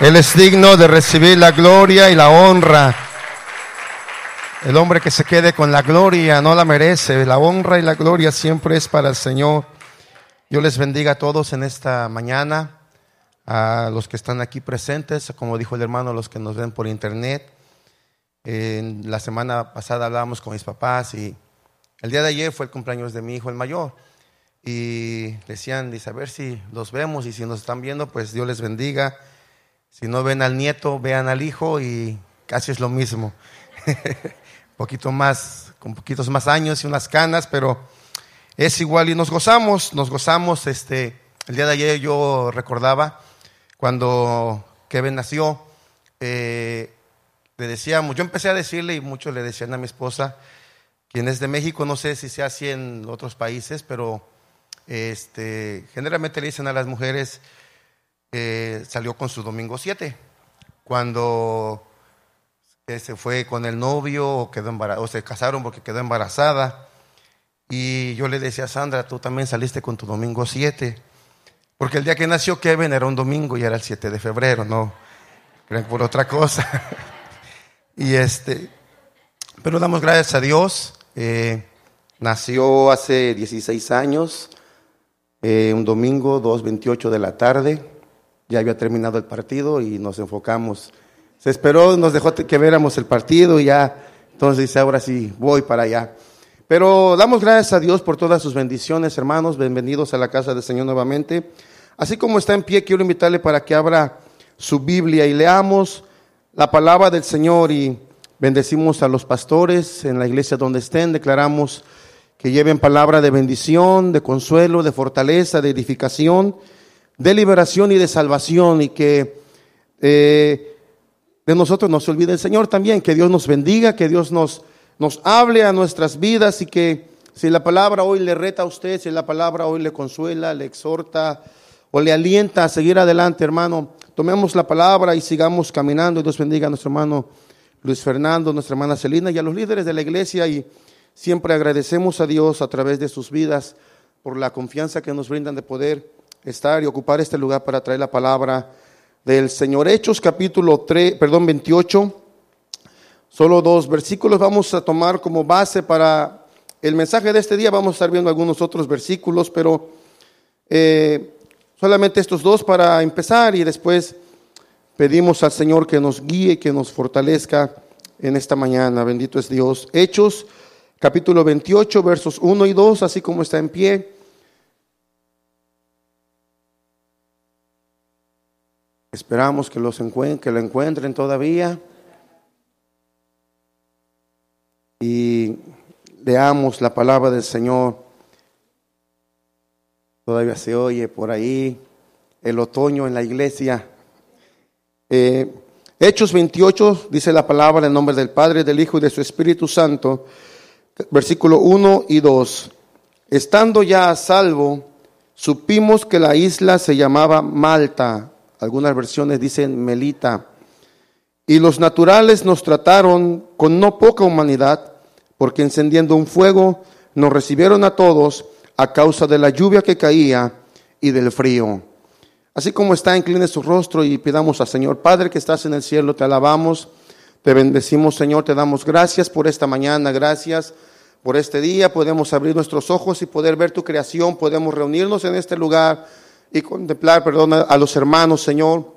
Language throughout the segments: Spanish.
Él es digno de recibir la gloria y la honra. El hombre que se quede con la gloria no la merece. La honra y la gloria siempre es para el Señor. Yo les bendiga a todos en esta mañana, a los que están aquí presentes, como dijo el hermano, los que nos ven por internet. En la semana pasada hablábamos con mis papás y el día de ayer fue el cumpleaños de mi hijo, el mayor. Y decían, dice, a ver si los vemos y si nos están viendo, pues Dios les bendiga. Si no ven al nieto, vean al hijo y casi es lo mismo. poquito más, con poquitos más años y unas canas, pero es igual y nos gozamos, nos gozamos. Este, el día de ayer yo recordaba cuando Kevin nació, eh, le decíamos, yo empecé a decirle y muchos le decían a mi esposa, quien es de México, no sé si sea así en otros países, pero este, generalmente le dicen a las mujeres, eh, salió con su domingo 7. Cuando eh, se fue con el novio o, quedó o se casaron porque quedó embarazada. Y yo le decía a Sandra, tú también saliste con tu domingo 7. Porque el día que nació Kevin era un domingo y era el 7 de febrero, no creen por otra cosa. y este, pero damos gracias a Dios. Eh, nació hace 16 años, un domingo, 2.28 de la tarde ya había terminado el partido y nos enfocamos. Se esperó, nos dejó que viéramos el partido y ya, entonces ahora sí, voy para allá. Pero damos gracias a Dios por todas sus bendiciones, hermanos. Bienvenidos a la casa del Señor nuevamente. Así como está en pie, quiero invitarle para que abra su Biblia y leamos la palabra del Señor y bendecimos a los pastores en la iglesia donde estén. Declaramos que lleven palabra de bendición, de consuelo, de fortaleza, de edificación de liberación y de salvación y que eh, de nosotros no se olvide el Señor también, que Dios nos bendiga, que Dios nos, nos hable a nuestras vidas y que si la palabra hoy le reta a usted, si la palabra hoy le consuela, le exhorta o le alienta a seguir adelante, hermano, tomemos la palabra y sigamos caminando. Dios bendiga a nuestro hermano Luis Fernando, nuestra hermana Celina y a los líderes de la iglesia y siempre agradecemos a Dios a través de sus vidas por la confianza que nos brindan de poder estar y ocupar este lugar para traer la palabra del Señor. Hechos capítulo 3, perdón, 28. Solo dos versículos vamos a tomar como base para el mensaje de este día. Vamos a estar viendo algunos otros versículos, pero eh, solamente estos dos para empezar y después pedimos al Señor que nos guíe, que nos fortalezca en esta mañana. Bendito es Dios. Hechos capítulo 28, versos 1 y 2, así como está en pie. Esperamos que, los que lo encuentren todavía. Y leamos la palabra del Señor. Todavía se oye por ahí el otoño en la iglesia. Eh, Hechos 28 dice la palabra en nombre del Padre, del Hijo y de su Espíritu Santo. Versículo 1 y 2. Estando ya a salvo, supimos que la isla se llamaba Malta algunas versiones dicen Melita. Y los naturales nos trataron con no poca humanidad, porque encendiendo un fuego nos recibieron a todos a causa de la lluvia que caía y del frío. Así como está, incline su rostro y pidamos al Señor, Padre que estás en el cielo, te alabamos, te bendecimos, Señor, te damos gracias por esta mañana, gracias por este día, podemos abrir nuestros ojos y poder ver tu creación, podemos reunirnos en este lugar y contemplar, perdón, a los hermanos, Señor,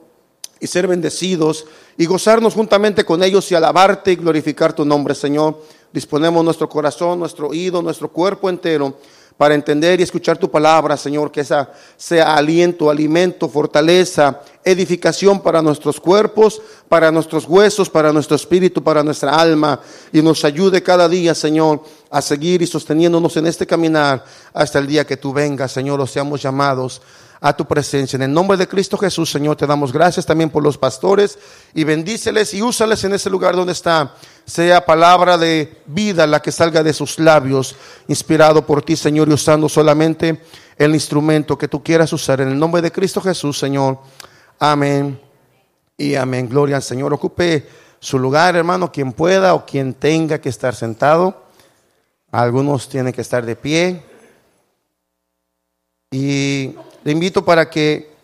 y ser bendecidos y gozarnos juntamente con ellos y alabarte y glorificar tu nombre, Señor. Disponemos nuestro corazón, nuestro oído, nuestro cuerpo entero para entender y escuchar tu palabra, Señor, que esa sea aliento, alimento, fortaleza, edificación para nuestros cuerpos, para nuestros huesos, para nuestro espíritu, para nuestra alma, y nos ayude cada día, Señor, a seguir y sosteniéndonos en este caminar hasta el día que tú vengas, Señor, o seamos llamados a tu presencia. En el nombre de Cristo Jesús, Señor, te damos gracias también por los pastores y bendíceles y úsales en ese lugar donde está. Sea palabra de vida la que salga de sus labios, inspirado por ti, Señor, y usando solamente el instrumento que tú quieras usar. En el nombre de Cristo Jesús, Señor. Amén y amén. Gloria al Señor. Ocupe su lugar, hermano, quien pueda o quien tenga que estar sentado. Algunos tienen que estar de pie. Y le invito para que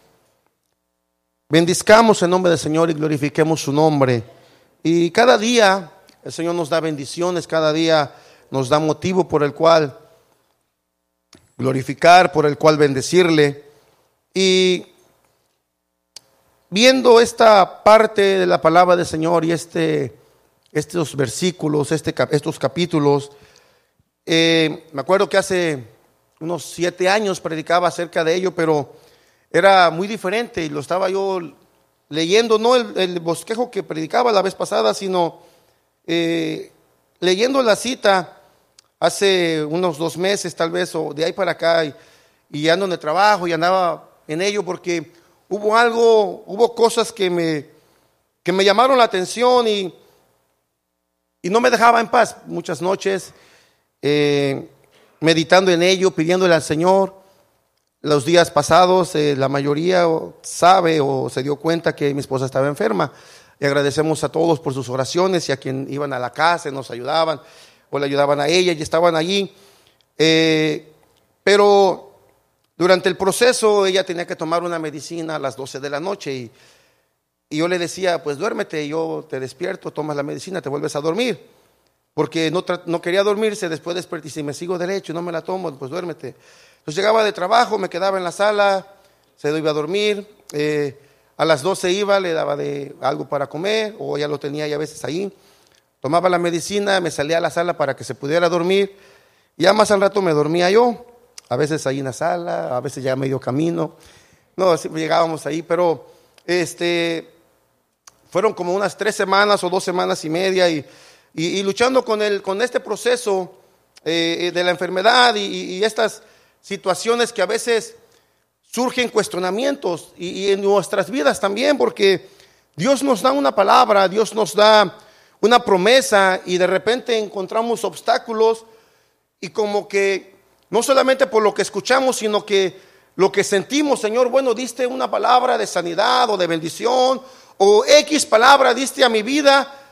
Bendizcamos el nombre del Señor y glorifiquemos su nombre. Y cada día el Señor nos da bendiciones, cada día nos da motivo por el cual glorificar, por el cual bendecirle. Y viendo esta parte de la palabra del Señor y este, estos versículos, este, estos capítulos, eh, me acuerdo que hace unos siete años predicaba acerca de ello, pero era muy diferente y lo estaba yo leyendo, no el, bosquejo que predicaba la vez pasada, sino eh, leyendo la cita hace unos dos meses tal vez, o de ahí para acá, y, y ando en el trabajo y andaba en ello porque hubo algo, hubo cosas que me, que me llamaron la atención y, y no me dejaba en paz muchas noches, eh, meditando en ello, pidiéndole al Señor. Los días pasados, eh, la mayoría sabe o se dio cuenta que mi esposa estaba enferma. Y agradecemos a todos por sus oraciones y a quien iban a la casa y nos ayudaban o le ayudaban a ella y estaban allí. Eh, pero durante el proceso ella tenía que tomar una medicina a las 12 de la noche y, yo le decía, pues duérmete, yo te despierto, tomas la medicina, te vuelves a dormir. Porque no, no quería dormirse, después desperté y si me sigo derecho, no me la tomo, pues duérmete. Entonces llegaba de trabajo, me quedaba en la sala, se iba a dormir, eh, a las 12 iba, le daba de algo para comer, o ya lo tenía ya a veces ahí. Tomaba la medicina, me salía a la sala para que se pudiera dormir. Ya más al rato me dormía yo a veces ahí en la sala, a veces ya medio camino. No, llegábamos ahí, pero este, fueron como unas tres semanas o dos semanas y media y, y, luchando con, el, con este proceso eh, de la enfermedad y, estas situaciones que a veces surgen cuestionamientos y, en nuestras vidas también, porque Dios nos da una palabra, Dios nos da una promesa y de repente encontramos obstáculos y como que no solamente por lo que escuchamos, sino que lo que sentimos, Señor, bueno, diste una palabra de sanidad o de bendición, o X palabra diste a mi vida,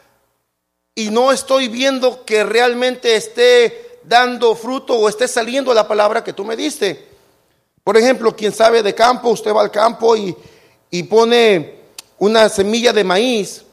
y no estoy viendo que realmente esté dando fruto o esté saliendo la palabra que tú me diste. Por ejemplo, quien sabe de campo, usted va al campo y, y pone una semilla de maíz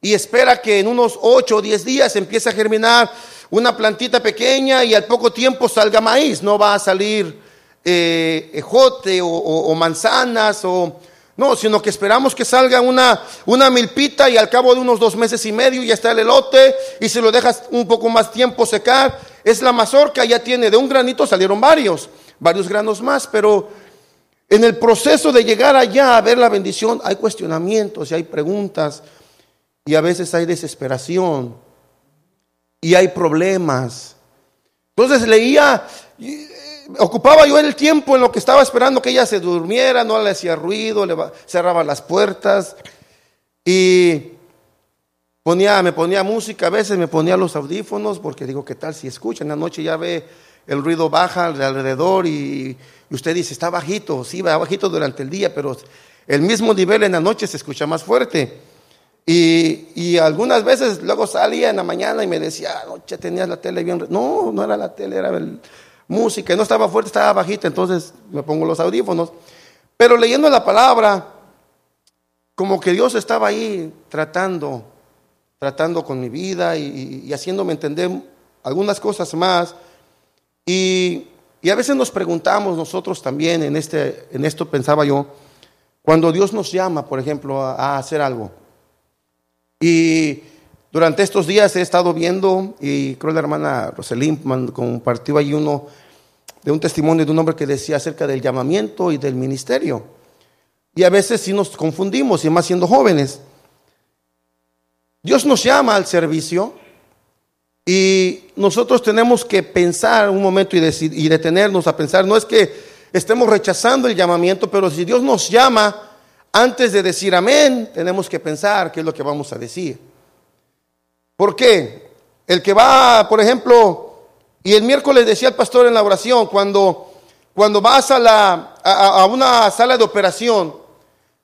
y espera que en unos 8 o 10 días empiece a germinar una plantita pequeña y al poco tiempo salga maíz, no va a salir eh, ejote o, manzanas o no, sino que esperamos que salga una, una milpita y al cabo de unos dos meses y medio ya está el elote y si lo dejas un poco más tiempo secar, es la mazorca, ya tiene de un granito salieron varios, varios granos más, pero en el proceso de llegar allá a ver la bendición hay cuestionamientos y hay preguntas y a veces hay desesperación y hay problemas. Entonces leía, ocupaba yo el tiempo en lo que estaba esperando que ella se durmiera, no le hacía ruido, le cerraba las puertas y ponía, me ponía música, a veces me ponía los audífonos porque digo, ¿qué tal si escucha? En la noche ya ve el ruido baja de alrededor y, y usted dice, está bajito, sí, va bajito durante el día, pero el mismo nivel en la noche se escucha más fuerte. Y, algunas veces luego salía en la mañana y me decía, anoche tenías la tele bien. No, no era la tele, era el, música. No estaba fuerte, estaba bajita, entonces me pongo los audífonos. Pero leyendo la palabra, como que Dios estaba ahí tratando, tratando con mi vida y, haciéndome entender algunas cosas más. Y, a veces nos preguntamos nosotros también, en, este, en esto pensaba yo, cuando Dios nos llama, por ejemplo, a hacer algo. Y durante estos días he estado viendo, y creo la hermana Roselín compartió ahí uno de un testimonio de un hombre que decía acerca del llamamiento y del ministerio. Y a veces sí nos confundimos, y más siendo jóvenes. Dios nos llama al servicio y nosotros tenemos que pensar un momento y, y detenernos a pensar. No es que estemos rechazando el llamamiento, pero si Dios nos llama, antes de decir amén, tenemos que pensar qué es lo que vamos a decir. ¿Por qué? El que va, por ejemplo, y el miércoles decía el pastor en la oración, cuando, cuando vas a, la, a, una sala de operación,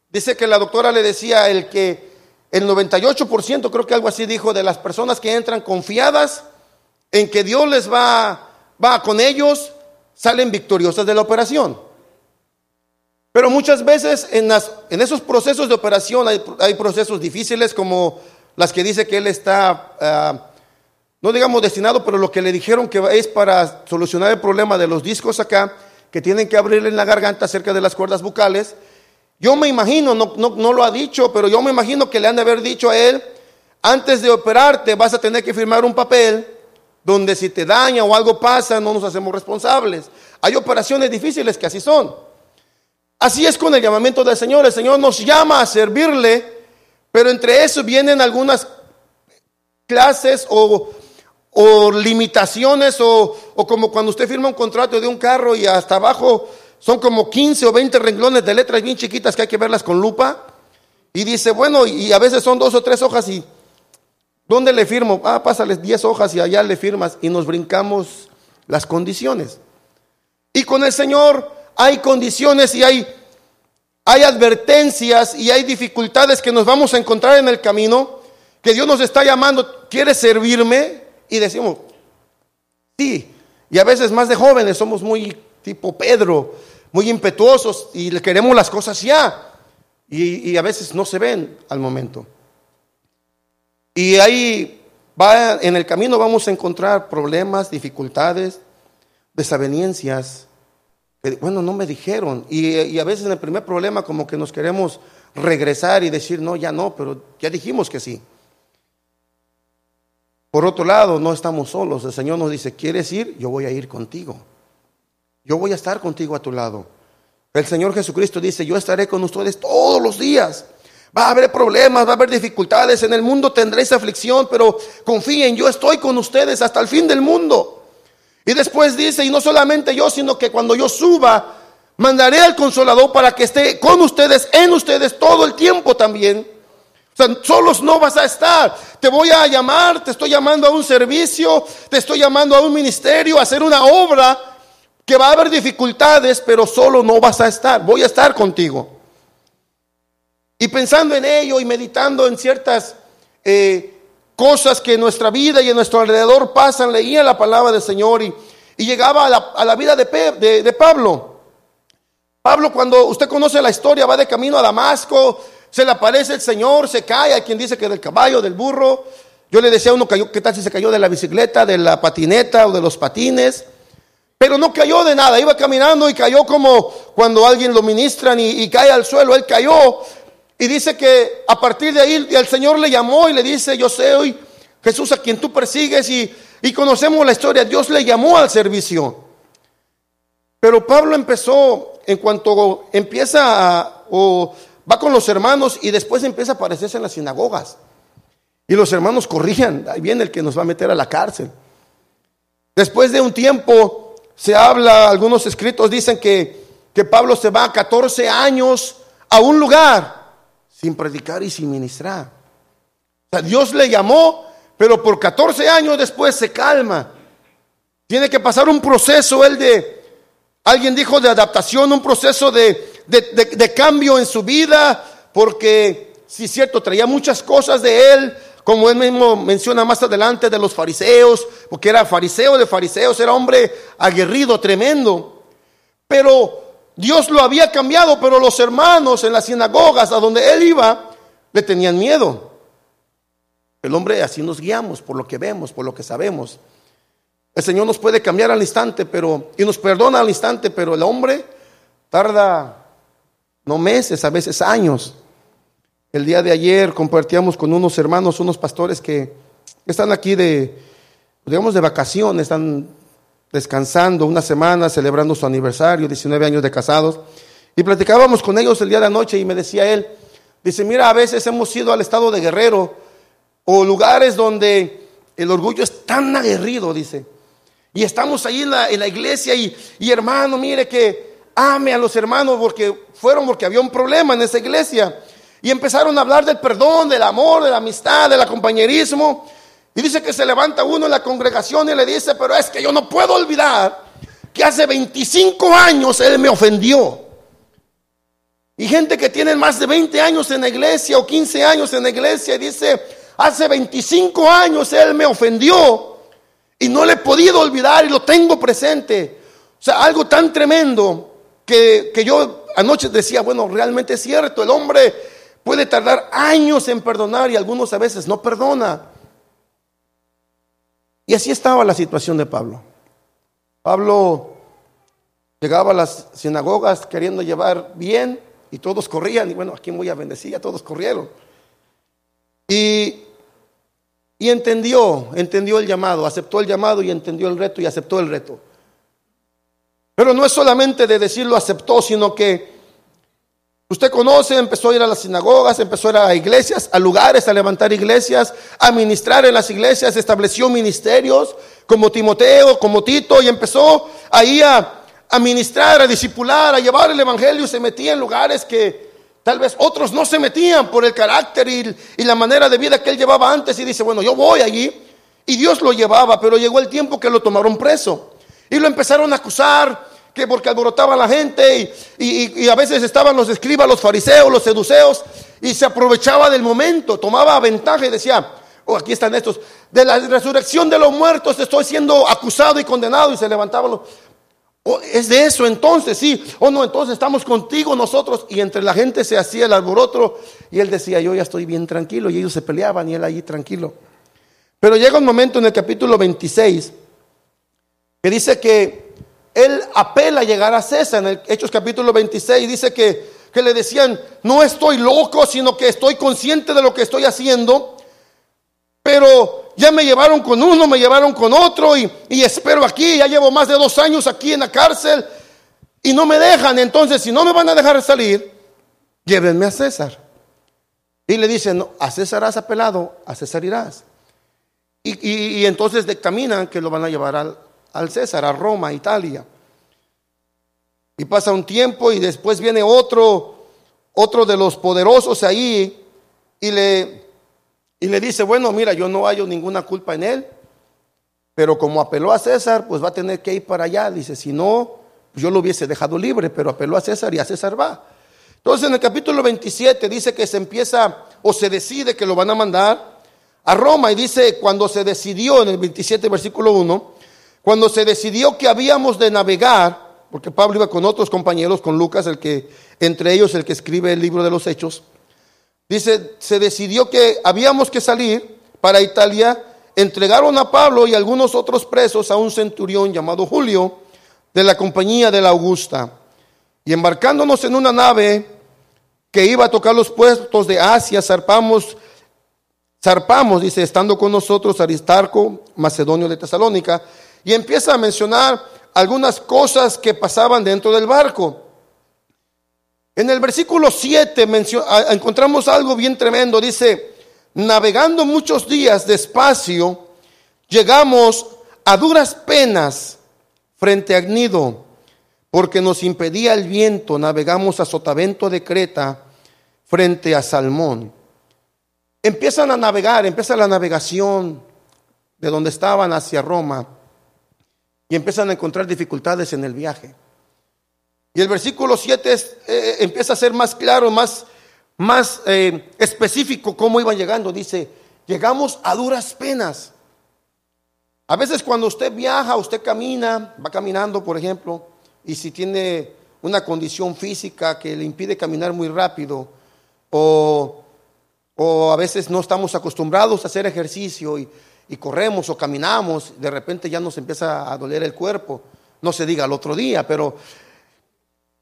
dice que la doctora le decía el que el 98%, creo que algo así dijo, de las personas que entran confiadas en que Dios les va, va con ellos, salen victoriosas de la operación. Pero muchas veces en, las, en esos procesos de operación hay, hay, procesos difíciles como las que dice que él está, uh, no digamos destinado, pero lo que le dijeron que es para solucionar el problema de los discos acá, que tienen que abrirle en la garganta cerca de las cuerdas bucales. Yo me imagino, no, no, no lo ha dicho, pero yo me imagino que le han de haber dicho a él, antes de operarte vas a tener que firmar un papel donde si te daña o algo pasa no nos hacemos responsables. Hay operaciones difíciles que así son. Así es con el llamamiento del Señor. El Señor nos llama a servirle, pero entre eso vienen algunas clases o, o limitaciones o, o, como cuando usted firma un contrato de un carro y hasta abajo son como 15 o 20 renglones de letras bien chiquitas que hay que verlas con lupa. Y dice, bueno, y a veces son dos o tres hojas y ¿dónde le firmo? Ah, pásales 10 hojas y allá le firmas y nos brincamos las condiciones. Y con el Señor hay condiciones y hay, hay advertencias y hay dificultades que nos vamos a encontrar en el camino, que Dios nos está llamando, ¿quieres servirme? Y decimos, sí. Y a veces más de jóvenes somos muy tipo Pedro, muy impetuosos y le queremos las cosas ya. Y, y a veces no se ven al momento. Y ahí va, en el camino vamos a encontrar problemas, dificultades, desavenencias bueno, no me dijeron. Y, a veces en el primer problema como que nos queremos regresar y decir, no, ya no, pero ya dijimos que sí. Por otro lado, no estamos solos. El Señor nos dice, ¿quieres ir? Yo voy a ir contigo. Yo voy a estar contigo a tu lado. El Señor Jesucristo dice, yo estaré con ustedes todos los días. Va a haber problemas, va a haber dificultades. En el mundo tendréis aflicción, pero confíen, yo estoy con ustedes hasta el fin del mundo. Y después dice, y no solamente yo, sino que cuando yo suba, mandaré al consolador para que esté con ustedes, en ustedes todo el tiempo también. O sea, solos no vas a estar. Te voy a llamar, te estoy llamando a un servicio, te estoy llamando a un ministerio, a hacer una obra que va a haber dificultades, pero solo no vas a estar. Voy a estar contigo. Y pensando en ello y meditando en ciertas eh, cosas que en nuestra vida y en nuestro alrededor pasan, leía la palabra del Señor y, y llegaba a la, vida de, de, Pablo. Pablo, cuando usted conoce la historia, va de camino a Damasco, se le aparece el Señor, se cae, hay quien dice que del caballo, del burro. Yo le decía a uno, cayó, ¿qué tal si se cayó de la bicicleta, de la patineta o de los patines? Pero no cayó de nada, iba caminando y cayó como cuando alguien lo ministran y cae al suelo, él cayó y dice que a partir de ahí el Señor le llamó y le dice, yo sé hoy Jesús a quien tú persigues y, y conocemos la historia, Dios le llamó al servicio. Pero Pablo empezó, en cuanto empieza a, o va con los hermanos y después empieza a aparecerse en las sinagogas. Y los hermanos corrían, ahí viene el que nos va a meter a la cárcel. Después de un tiempo se habla, algunos escritos dicen que, que Pablo se va 14 años a un lugar sin predicar y sin ministrar. O sea, Dios le llamó, pero por 14 años después se calma. Tiene que pasar un proceso, él de, alguien dijo de adaptación, un proceso de, de, cambio en su vida, porque es cierto, traía muchas cosas de él, como él mismo menciona más adelante de los fariseos, porque era fariseo de fariseos, era hombre aguerrido, tremendo. Pero Dios lo había cambiado, pero los hermanos en las sinagogas a donde él iba le tenían miedo. El hombre así nos guiamos por lo que vemos, por lo que sabemos. El Señor nos puede cambiar al instante, pero y nos perdona al instante, pero el hombre tarda no meses, a veces años. El día de ayer compartíamos con unos hermanos, unos pastores que están aquí de digamos de vacaciones, están descansando una semana, celebrando su aniversario, 19 años de casados. Y platicábamos con ellos el día de la noche y me decía él, dice, mira, a veces hemos ido al estado de Guerrero o lugares donde el orgullo es tan aguerrido, dice. Y estamos ahí en la, iglesia y, y hermano, mire que ame a los hermanos porque fueron porque había un problema en esa iglesia. Y empezaron a hablar del perdón, del amor, de la amistad, del compañerismo. Y dice que se levanta uno en la congregación y le dice, pero es que yo no puedo olvidar que hace 25 años él me ofendió. Y gente que tiene más de 20 años en la iglesia o 15 años en la iglesia y dice, hace 25 años él me ofendió y no le he podido olvidar y lo tengo presente. O sea, algo tan tremendo que, que yo anoche decía, bueno, realmente es cierto, el hombre puede tardar años en perdonar y algunos a veces no perdona. Y así estaba la situación de Pablo. Pablo llegaba a las sinagogas queriendo llevar bien y todos corrían y bueno, ¿a quién voy a bendecir? Todos corrieron. Y, y entendió, entendió el llamado, aceptó el llamado y entendió el reto y aceptó el reto. Pero no es solamente de decirlo aceptó, sino que usted conoce, empezó a ir a las sinagogas, empezó a ir a iglesias, a lugares, a levantar iglesias, a ministrar en las iglesias, estableció ministerios como Timoteo, como Tito, y empezó ahí a, a ministrar, a discipular, a llevar el evangelio, se metía en lugares que tal vez otros no se metían por el carácter y, y la manera de vida que él llevaba antes, y dice, bueno, yo voy allí, y Dios lo llevaba, pero llegó el tiempo que lo tomaron preso. Y lo empezaron a acusar, que porque alborotaba la gente y, a veces estaban los escribas, los fariseos, los seduceos y se aprovechaba del momento, tomaba ventaja y decía, oh, aquí están estos, de la resurrección de los muertos estoy siendo acusado y condenado y se levantaban los... Oh, es de eso entonces, sí. O oh, no, entonces estamos contigo nosotros. Y entre la gente se hacía el alboroto. Y él decía, yo ya estoy bien tranquilo. Y ellos se peleaban y él allí tranquilo. Pero llega un momento en el capítulo 26 que dice que él apela a llegar a César. En el Hechos capítulo 26 dice que, que le decían, no estoy loco, sino que estoy consciente de lo que estoy haciendo. Pero ya me llevaron con uno, me llevaron con otro y, y, espero aquí, ya llevo más de dos años aquí en la cárcel y no me dejan. Entonces, si no me van a dejar salir, llévenme a César. Y le dicen, no, a César has apelado, a César irás. Y, y, y entonces caminan que lo van a llevar al, al César, a Roma, Italia. Y pasa un tiempo y después viene otro, otro de los poderosos ahí y le, y le dice, bueno, mira, yo no hallo ninguna culpa en él, pero como apeló a César, pues va a tener que ir para allá. Dice, si no, yo lo hubiese dejado libre, pero apeló a César y a César va. Entonces en el capítulo 27 dice que se empieza o se decide que lo van a mandar a Roma y dice, cuando se decidió en el 27 versículo 1, cuando se decidió que habíamos de navegar, porque Pablo iba con otros compañeros, con Lucas, el que, entre ellos el que escribe el libro de los Hechos, dice, se decidió que habíamos que salir para Italia, entregaron a Pablo y algunos otros presos a un centurión llamado Julio, de la compañía de la Augusta. Y embarcándonos en una nave que iba a tocar los puestos de Asia, zarpamos, zarpamos, dice, estando con nosotros Aristarco, macedonio de Tesalónica, y empieza a mencionar algunas cosas que pasaban dentro del barco. En el versículo 7 encontramos algo bien tremendo. Dice, navegando muchos días despacio, llegamos a duras penas frente a Gnido, porque nos impedía el viento, navegamos a Sotavento de Creta frente a Salmón. Empiezan a navegar, empieza la navegación de donde estaban hacia Roma y empiezan a encontrar dificultades en el viaje. Y el versículo 7 eh, eh, empieza a ser más claro, más, más eh, específico cómo iban llegando. Dice, llegamos a duras penas. A veces cuando usted viaja, usted camina, va caminando, por ejemplo, y si tiene una condición física que le impide caminar muy rápido, o, o a veces no estamos acostumbrados a hacer ejercicio y y corremos o caminamos, de repente ya nos empieza a doler el cuerpo. No se diga al otro día, pero,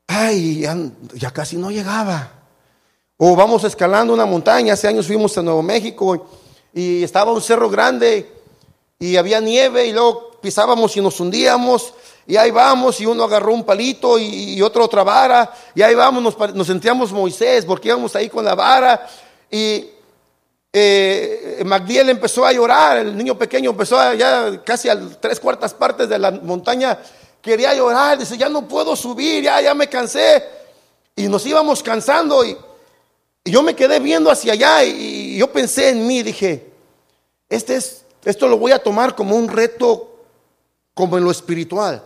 ay, ya, casi no llegaba. O vamos escalando una montaña, hace años fuimos a Nuevo México y estaba un cerro grande y había nieve y luego pisábamos y nos hundíamos y ahí vamos y uno agarró un palito y, otro otra vara y ahí vamos, nos, nos sentíamos Moisés porque íbamos ahí con la vara y eh, empezó a llorar, el niño pequeño empezó a, ya casi a tres cuartas partes de la montaña, quería llorar, dice, ya no puedo subir, ya, ya me cansé. Y nos íbamos cansando y, yo me quedé viendo hacia allá y, yo pensé en mí, dije, este es, esto lo voy a tomar como un reto, como en lo espiritual.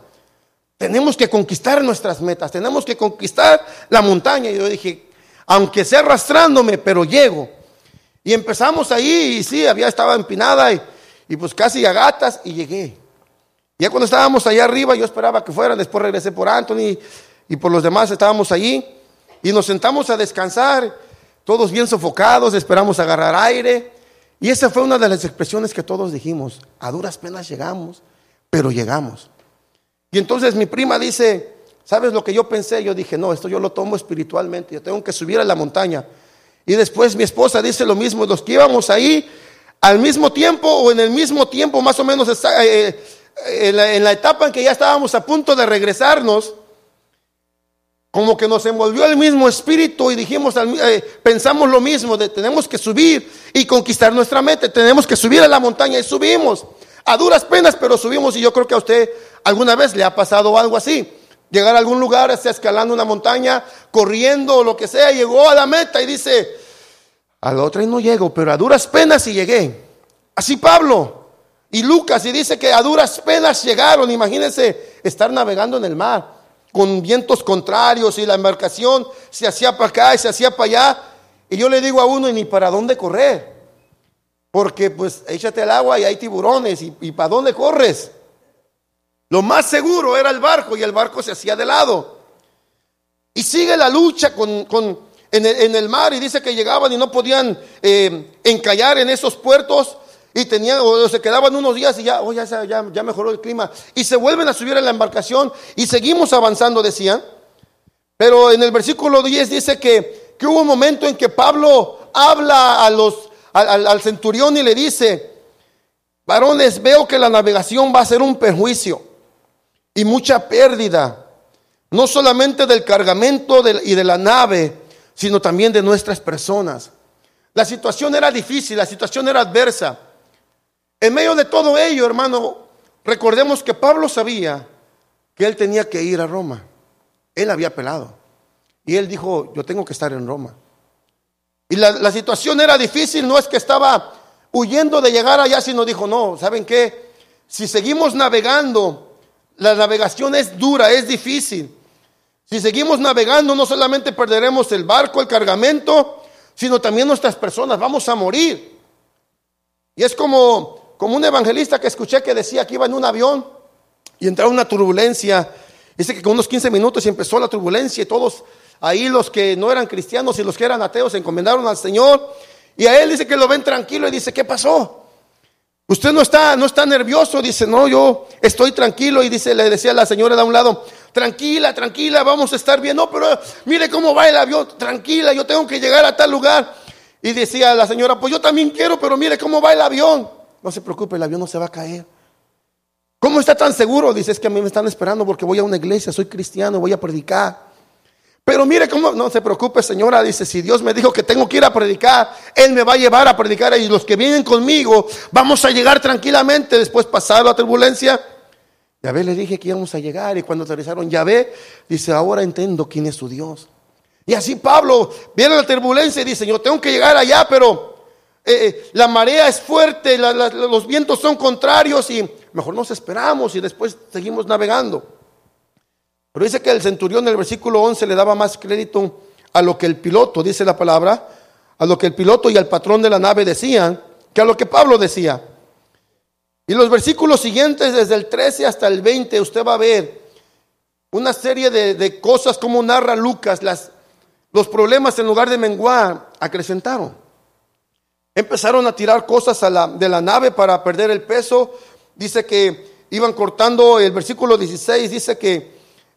Tenemos que conquistar nuestras metas, tenemos que conquistar la montaña. Y yo dije, aunque sea arrastrándome, pero llego. Y empezamos ahí y sí, había, estaba empinada y, pues casi a gatas y llegué. Ya cuando estábamos allá arriba, yo esperaba que fueran, después regresé por Anthony y por los demás estábamos allí. y nos sentamos a descansar, todos bien sofocados, esperamos agarrar aire. Y esa fue una de las expresiones que todos dijimos, a duras penas llegamos, pero llegamos. Y entonces mi prima dice, ¿sabes lo que yo pensé? Yo dije, no, esto yo lo tomo espiritualmente, yo tengo que subir a la montaña. Y después mi esposa dice lo mismo, los que íbamos ahí al mismo tiempo o en el mismo tiempo, más o menos eh, en, la, etapa en que ya estábamos a punto de regresarnos, como que nos envolvió el mismo espíritu y dijimos, eh, pensamos lo mismo, de tenemos que subir y conquistar nuestra meta, tenemos que subir a la montaña y subimos, a duras penas, pero subimos y yo creo que a usted alguna vez le ha pasado algo así. Llegar a algún lugar, está escalando una montaña, corriendo o lo que sea, llegó a la meta y dice, a la otra y no llego, pero a duras penas y llegué. Así Pablo y Lucas, y dice que a duras penas llegaron. Imagínense estar navegando en el mar con vientos contrarios y la embarcación se hacía para acá y se hacía para allá. Y yo le digo a uno, y ni para dónde correr. Porque pues échate al agua y hay tiburones. ¿Y, para dónde corres? Lo más seguro era el barco y el barco se hacía de lado. Y sigue la lucha con, con en el, mar y dice que llegaban y no podían eh, encallar en esos puertos y tenían, o se quedaban unos días y ya, oh, ya, ya, mejoró el clima. Y se vuelven a subir a la embarcación y seguimos avanzando, decían. Pero en el versículo 10 dice que, que hubo un momento en que Pablo habla a los, al centurión y le dice, varones, veo que la navegación va a ser un perjuicio y mucha pérdida, no solamente del cargamento y de la nave, sino también de nuestras personas. La situación era difícil, la situación era adversa. En medio de todo ello, hermano, recordemos que Pablo sabía que él tenía que ir a Roma. Él había apelado. Y él dijo, yo tengo que estar en Roma. Y la, situación era difícil, no es que estaba huyendo de llegar allá, sino dijo, no, ¿saben qué? Si seguimos navegando, la navegación es dura, es difícil. Si seguimos navegando, no solamente perderemos el barco, el cargamento, sino también nuestras personas. Vamos a morir. Y es como, como un evangelista que escuché que decía que iba en un avión y entraba una turbulencia. Dice que con unos 15 minutos empezó la turbulencia y todos ahí los que no eran cristianos y los que eran ateos se encomendaron al Señor. Y a él dice que lo ven tranquilo y dice, ¿qué pasó? Usted no está, no está nervioso, dice, no, yo estoy tranquilo. Y dice, le decía la señora de un lado, tranquila, tranquila, vamos a estar bien. No, pero mire cómo va el avión, tranquila, yo tengo que llegar a tal lugar. Y decía la señora, pues yo también quiero, pero mire cómo va el avión. No se preocupe, el avión no se va a caer. ¿Cómo está tan seguro? Dice, es que a mí me están esperando porque voy a una iglesia, soy cristiano, voy a predicar. Pero mire cómo, no se preocupe señora, dice, si Dios me dijo que tengo que ir a predicar, Él me va a llevar a predicar y los que vienen conmigo, vamos a llegar tranquilamente, después pasar la turbulencia Yahvé le dije que íbamos a llegar y cuando aterrizaron Yahvé, dice, ahora entiendo quién es su Dios. Y así Pablo viene la turbulencia y dice, yo tengo que llegar allá, pero eh, eh, la marea es fuerte, los vientos son contrarios y mejor nos esperamos y después seguimos navegando. Pero dice que el centurión en el versículo 11 le daba más crédito a lo que el piloto, dice la palabra, a lo que el piloto y el patrón de la nave decían, que a lo que Pablo decía. Y los versículos siguientes, desde el 13 hasta el 20, usted va a ver una serie de, cosas como narra Lucas, los problemas en lugar de menguar acrecentaron. Empezaron a tirar cosas de la nave para perder el peso. Dice que iban cortando, el versículo 16 dice que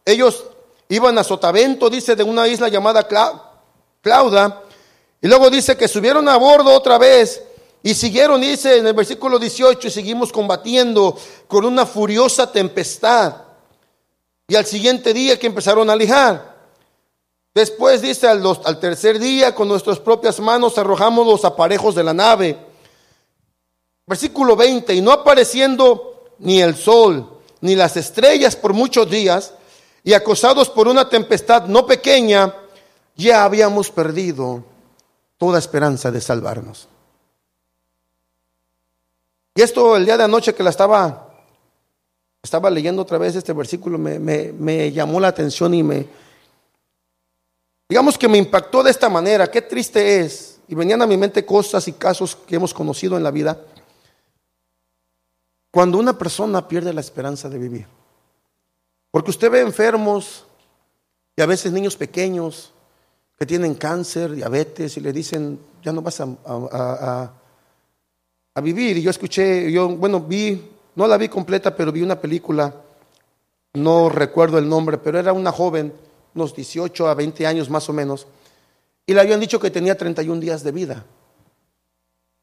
ellos iban a Sotavento, dice, de una isla llamada Clauda. Y luego dice que subieron a bordo otra vez y siguieron, dice en el versículo 18, y seguimos combatiendo con una furiosa tempestad. Y al siguiente día que empezaron a alijar. Después dice al, al tercer día, con nuestras propias manos arrojamos los aparejos de la nave. Versículo 20, y no apareciendo ni el sol, ni las estrellas por muchos días, y acosados por una tempestad no pequeña, ya habíamos perdido toda esperanza de salvarnos. Y esto el día de anoche que la estaba, estaba leyendo otra vez este versículo, me, me llamó la atención y me, digamos que me impactó de esta manera, qué triste es. Y venían a mi mente cosas y casos que hemos conocido en la vida. Cuando una persona pierde la esperanza de vivir. Porque usted ve enfermos y a veces niños pequeños que tienen cáncer, diabetes, y le dicen, ya no vas a, a, vivir. Y yo escuché, yo, bueno, vi, no la vi completa, pero vi una película, no recuerdo el nombre, pero era una joven, unos 18 a 20 años más o menos, y le habían dicho que tenía 31 días de vida.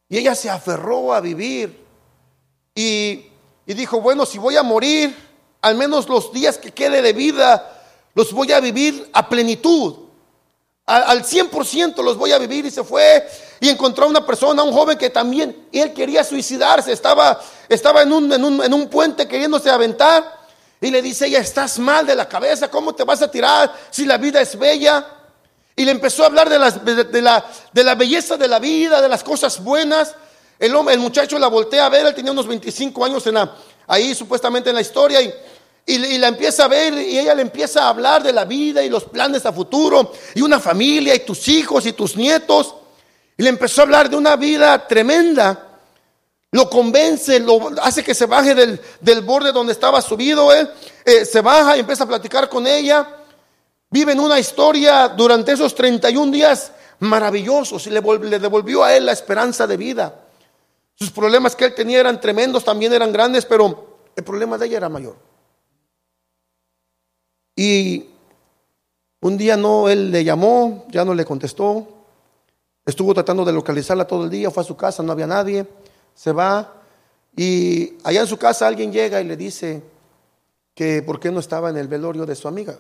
Y ella se aferró a vivir y, y dijo, bueno, si voy a morir, al menos los días que quede de vida, los voy a vivir a plenitud al 100% los voy a vivir y se fue y encontró a una persona, un joven que también, él quería suicidarse, estaba, estaba en, un, en, un, puente queriéndose aventar y le dice, ella, estás mal de la cabeza, ¿cómo te vas a tirar si la vida es bella? Y le empezó a hablar de, de, la, de la belleza de la vida, de las cosas buenas. El, hombre, el muchacho la voltea a ver, él tenía unos 25 años en ahí supuestamente en la historia y y, la empieza a ver y ella le empieza a hablar de la vida y los planes a futuro y una familia y tus hijos y tus nietos. Y le empezó a hablar de una vida tremenda. Lo convence, lo hace que se baje del, borde donde estaba subido él. Eh, se baja y empieza a platicar con ella. Vive en una historia durante esos 31 días maravillosos y le devolvió a él la esperanza de vida. Sus problemas que él tenía eran tremendos, también eran grandes, pero el problema de ella era mayor. Y un día no, él le llamó, ya no le contestó. Estuvo tratando de localizarla todo el día, fue a su casa, no había nadie. Se va y allá en su casa alguien llega y le dice que por qué no estaba en el velorio de su amiga.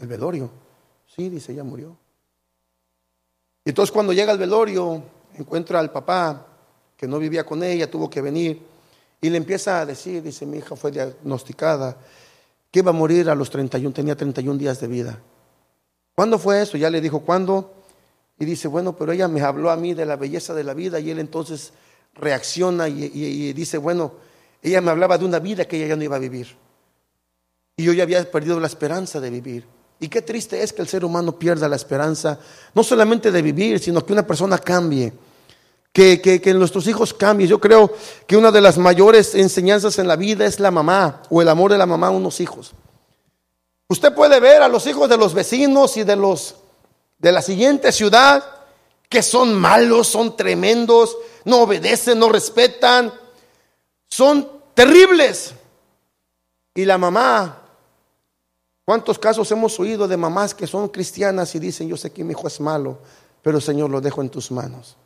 El velorio. Sí, dice, ella murió. Y entonces cuando llega al velorio, encuentra al papá que no vivía con ella, tuvo que venir y le empieza a decir, dice, mi hija fue diagnosticada que iba a morir a los 31, tenía 31 días de vida. ¿Cuándo fue eso? Ya le dijo, ¿cuándo? Y dice, bueno, pero ella me habló a mí de la belleza de la vida y él entonces reacciona y, dice, bueno, ella me hablaba de una vida que ella ya no iba a vivir. Y yo ya había perdido la esperanza de vivir. Y qué triste es que el ser humano pierda la esperanza, no solamente de vivir, sino que una persona cambie que, que, nuestros hijos cambien. Yo creo que una de las mayores enseñanzas en la vida es la mamá o el amor de la mamá a unos hijos. Usted puede ver a los hijos de los vecinos y de los de la siguiente ciudad que son malos, son tremendos, no obedecen, no respetan, son terribles. Y la mamá, ¿cuántos casos hemos oído de mamás que son cristianas y dicen, yo sé que mi hijo es malo, pero Señor lo dejo en tus manos?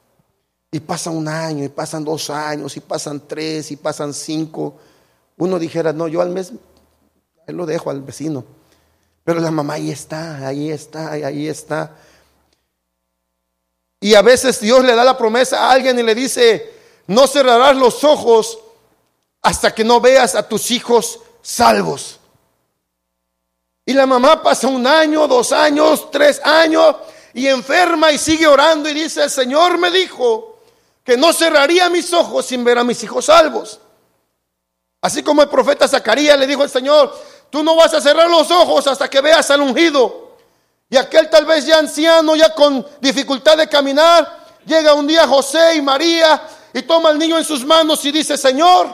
Y pasa un año, y pasan dos años, y pasan tres, y pasan cinco. Uno dijera, no, yo al mes lo dejo al vecino. Pero la mamá ahí está, ahí está, ahí está. Y a veces Dios le da la promesa a alguien y le dice, no cerrarás los ojos hasta que no veas a tus hijos salvos. Y la mamá pasa un año, dos años, tres años y enferma y sigue orando y dice, el Señor me dijo que no cerraría mis ojos sin ver a mis hijos salvos. Así como el profeta Zacarías le dijo al Señor, tú no vas a cerrar los ojos hasta que veas al ungido. Y aquel tal vez ya anciano, ya con dificultad de caminar, llega un día José y María y toma al niño en sus manos y dice, Señor,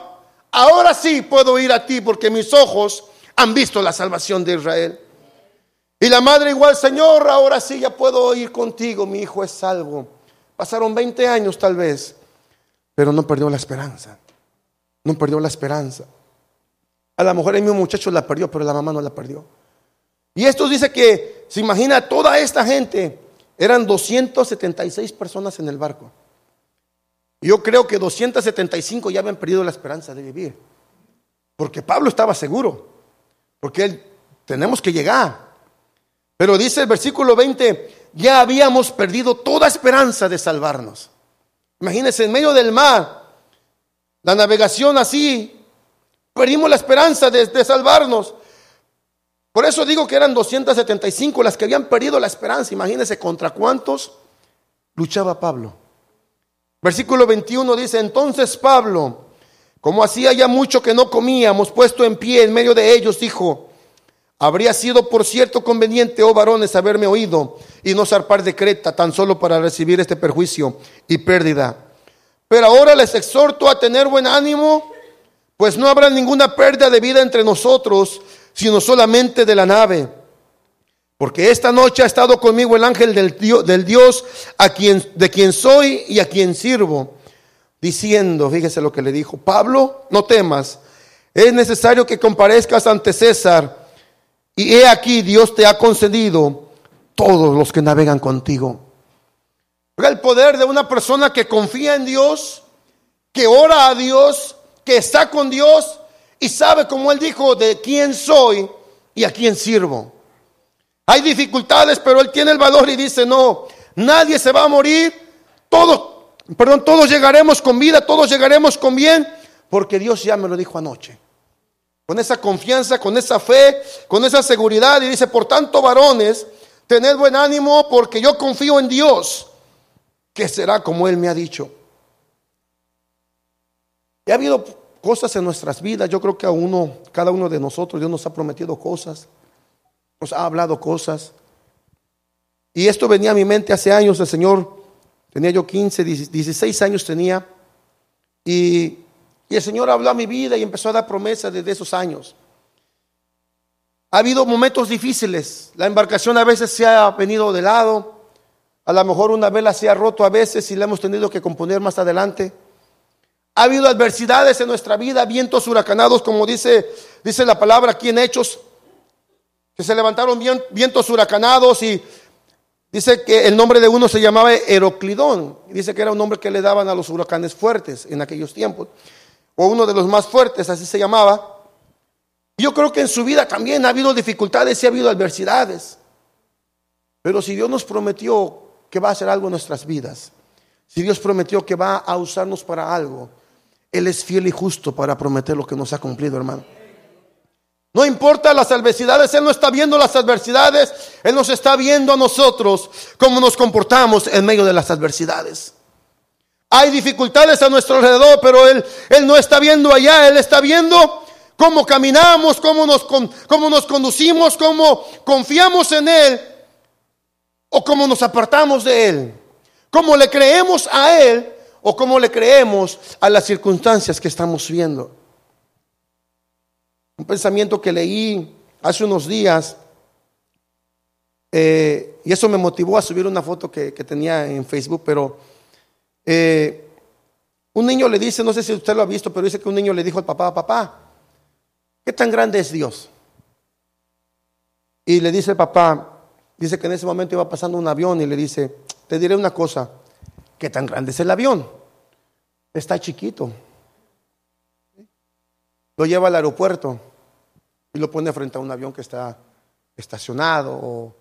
ahora sí puedo ir a ti porque mis ojos han visto la salvación de Israel. Y la madre igual, Señor, ahora sí ya puedo ir contigo, mi hijo es salvo. Pasaron 20 años tal vez, pero no perdió la esperanza. No perdió la esperanza. A lo mejor el mismo muchacho la perdió, pero la mamá no la perdió. Y esto dice que, se imagina, toda esta gente, eran 276 personas en el barco. Yo creo que 275 ya habían perdido la esperanza de vivir. Porque Pablo estaba seguro. Porque él, tenemos que llegar. Pero dice el versículo 20, ya habíamos perdido toda esperanza de salvarnos. Imagínense, en medio del mar, la navegación así, perdimos la esperanza de, salvarnos. Por eso digo que eran 275 las que habían perdido la esperanza. Imagínense contra cuántos luchaba Pablo. Versículo 21 dice, entonces Pablo, como hacía ya mucho que no comíamos, puesto en pie en medio de ellos, dijo, Habría sido, por cierto, conveniente, oh varones, haberme oído y no zarpar de Creta tan solo para recibir este perjuicio y pérdida. Pero ahora les exhorto a tener buen ánimo, pues no habrá ninguna pérdida de vida entre nosotros, sino solamente de la nave. Porque esta noche ha estado conmigo el ángel del Dios, del Dios a quien, de quien soy y a quien sirvo, diciendo, fíjese lo que le dijo, Pablo, no temas, es necesario que comparezcas ante César, y he aquí Dios te ha concedido todos los que navegan contigo. El poder de una persona que confía en Dios, que ora a Dios, que está con Dios y sabe, como él dijo, de quién soy y a quién sirvo. Hay dificultades, pero él tiene el valor y dice, no, nadie se va a morir, todos, perdón, todos llegaremos con vida, todos llegaremos con bien, porque Dios ya me lo dijo anoche. Con esa confianza, con esa fe, con esa seguridad, y dice, por tanto, varones, tened buen ánimo, porque yo confío en Dios, que será como Él me ha dicho. Y ha habido cosas en nuestras vidas, yo creo que a uno, cada uno de nosotros, Dios nos ha prometido cosas nos ha hablado cosas. Y esto venía a mi mente hace años, el Señor, tenía yo 15, 16 años tenía, y, el Señor habló a mi vida y empezó a dar promesas desde esos años. Ha habido momentos difíciles, la embarcación a veces se ha venido de lado, a lo mejor una vela se ha roto a veces y la hemos tenido que componer más adelante. Ha habido adversidades en nuestra vida, vientos huracanados, como dice, dice la palabra aquí en Hechos, que se levantaron vientos huracanados y dice que el nombre de uno se llamaba Heroclidón. Dice que era un nombre que le daban a los huracanes fuertes en aquellos tiempos, o uno de los más fuertes, así se llamaba. Yo creo que en su vida también ha habido dificultades y ha habido adversidades. Pero si Dios nos prometió que va a hacer algo en nuestras vidas, si Dios prometió que va a usarnos para algo, Él es fiel y justo para prometer lo que nos ha cumplido, hermano. No importa las adversidades, Él no está viendo las adversidades, Él nos está viendo a nosotros cómo nos comportamos en medio de las adversidades. Hay dificultades a nuestro alrededor, pero Él, él no está viendo allá, Él está viendo cómo caminamos, cómo nos, cómo nos conducimos, cómo confiamos en Él o cómo nos apartamos de Él, cómo le creemos a Él o cómo le creemos a las circunstancias que estamos viendo. Un pensamiento que leí hace unos días, eh, y eso me motivó a subir una foto que, tenía en Facebook, pero eh, un niño le dice, no sé si usted lo ha visto, pero dice que un niño le dijo al papá, papá, ¿qué tan grande es Dios? Y le dice el papá, dice que en ese momento iba pasando un avión y le dice, te diré una cosa, ¿qué tan grande es el avión? Está chiquito. Lo lleva al aeropuerto y lo pone frente a un avión que está estacionado o,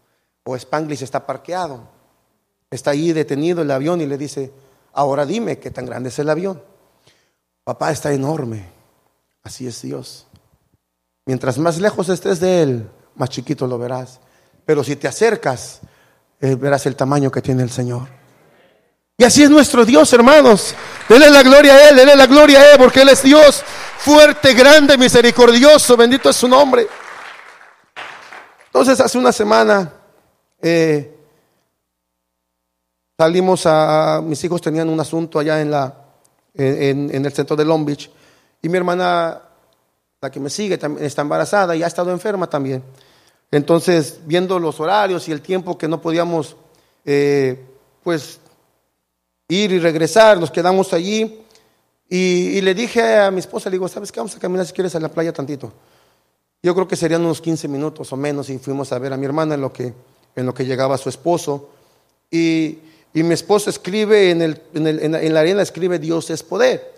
o Spanglish está parqueado. Está ahí detenido el avión y le dice, ahora dime qué tan grande es el avión. Papá está enorme, así es Dios. Mientras más lejos estés de Él, más chiquito lo verás. Pero si te acercas, eh, verás el tamaño que tiene el Señor. Y así es nuestro Dios, hermanos. Dele la gloria a Él, dele la gloria a Él, porque Él es Dios fuerte, grande, misericordioso, bendito es su nombre. Entonces, hace una semana eh, salimos a, mis hijos tenían un asunto allá en, la, en, el centro de Long Beach, y mi hermana, la que me sigue, también está embarazada y ha estado enferma también. Entonces, viendo los horarios y el tiempo que no podíamos, eh, pues, ir y regresar, nos quedamos allí. Y, le dije a mi esposa, le digo, ¿sabes qué? Vamos a caminar si quieres a la playa tantito. Yo creo que serían unos 15 minutos o menos y fuimos a ver a mi hermana en lo que, en lo que llegaba su esposo. Y, y mi esposo escribe en, el, en, el, en, la arena, escribe Dios es poder.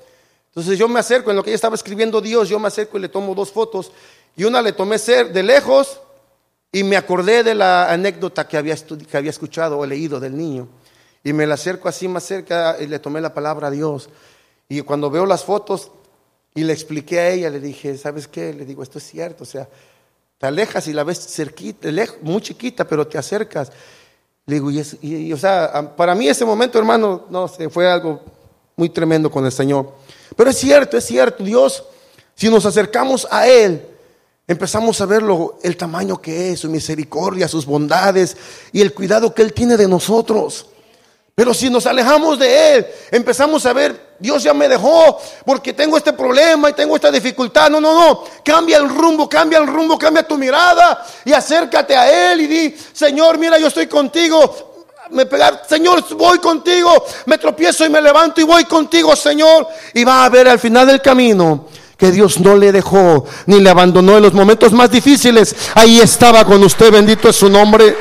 Entonces yo me acerco, en lo que ella estaba escribiendo Dios, yo me acerco y le tomo dos fotos. Y una le tomé ser de lejos y me acordé de la anécdota que había, que había escuchado o leído del niño. Y me la acerco así más cerca y le tomé la palabra a Dios. Y cuando veo las fotos y le expliqué a ella, le dije, ¿sabes qué? Le digo, esto es cierto, o sea, te alejas y la ves cerquita, muy chiquita, pero te acercas. Y, o sea, para mí ese momento, hermano, no sé, fue algo muy tremendo con el Señor. Pero es cierto, es cierto, Dios, si nos acercamos a Él, empezamos a ver el tamaño que es, su misericordia, sus bondades y el cuidado que Él tiene de nosotros. Pero si nos alejamos de Él, empezamos a ver, Dios ya me dejó porque tengo este problema y tengo esta dificultad. No, no, no. Cambia el rumbo, cambia el rumbo, cambia tu mirada y acércate a Él y di, Señor, mira, yo estoy contigo. Me pegar, Señor, voy contigo. Me tropiezo y me levanto y voy contigo, Señor. Y va a ver al final del camino que Dios no le dejó ni le abandonó en los momentos más difíciles. Ahí estaba con usted, bendito es su nombre.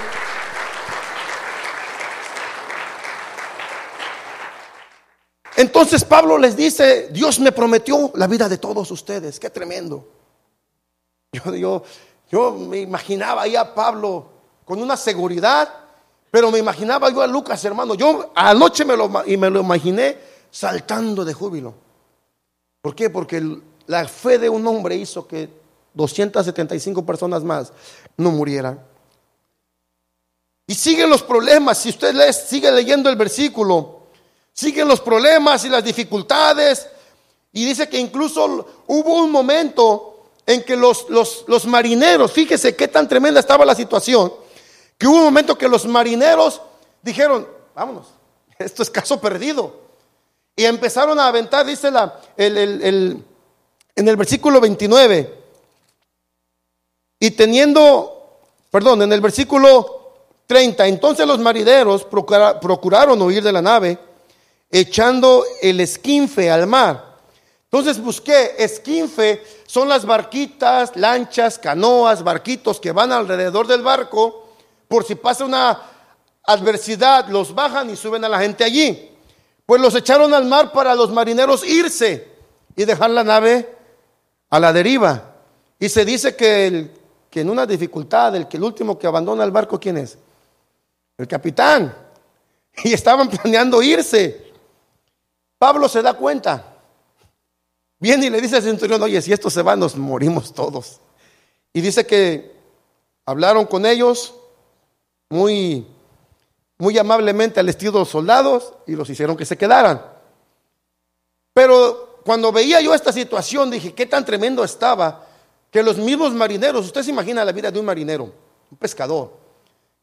Entonces Pablo les dice, Dios me prometió la vida de todos ustedes. Qué tremendo. Yo, yo, yo me imaginaba ahí a Pablo con una seguridad, pero me imaginaba yo a Lucas, hermano. Yo anoche me lo, y me lo imaginé saltando de júbilo. ¿Por qué? Porque la fe de un hombre hizo que 275 personas más no murieran. Y siguen los problemas. Si usted lee, sigue leyendo el versículo, Siguen los problemas y las dificultades. Y dice que incluso hubo un momento en que los, los, marineros, fíjese qué tan tremenda estaba la situación, que hubo un momento que los marineros dijeron, vámonos, esto es caso perdido. Y empezaron a aventar, dice la, el, en el versículo 29, y teniendo, perdón, en el versículo 30, entonces los marineros procuraron huir de la nave echando el esquinfe al mar. Entonces busqué, esquinfe son las barquitas, lanchas, canoas, barquitos que van alrededor del barco, por si pasa una adversidad, los bajan y suben a la gente allí. Pues los echaron al mar para los marineros irse y dejar la nave a la deriva. Y se dice que, en una dificultad, el que el último que abandona el barco, ¿quién es? El capitán. Y estaban planeando irse. Pablo se da cuenta. Viene y le dice al centurión, oye, si esto se va, nos morimos todos. Y dice que hablaron con ellos muy, muy amablemente al estilo de los soldados y los hicieron que se quedaran. Pero cuando veía yo esta situación, dije, qué tan tremendo estaba que los mismos marineros, usted se imagina la vida de un marinero, un pescador,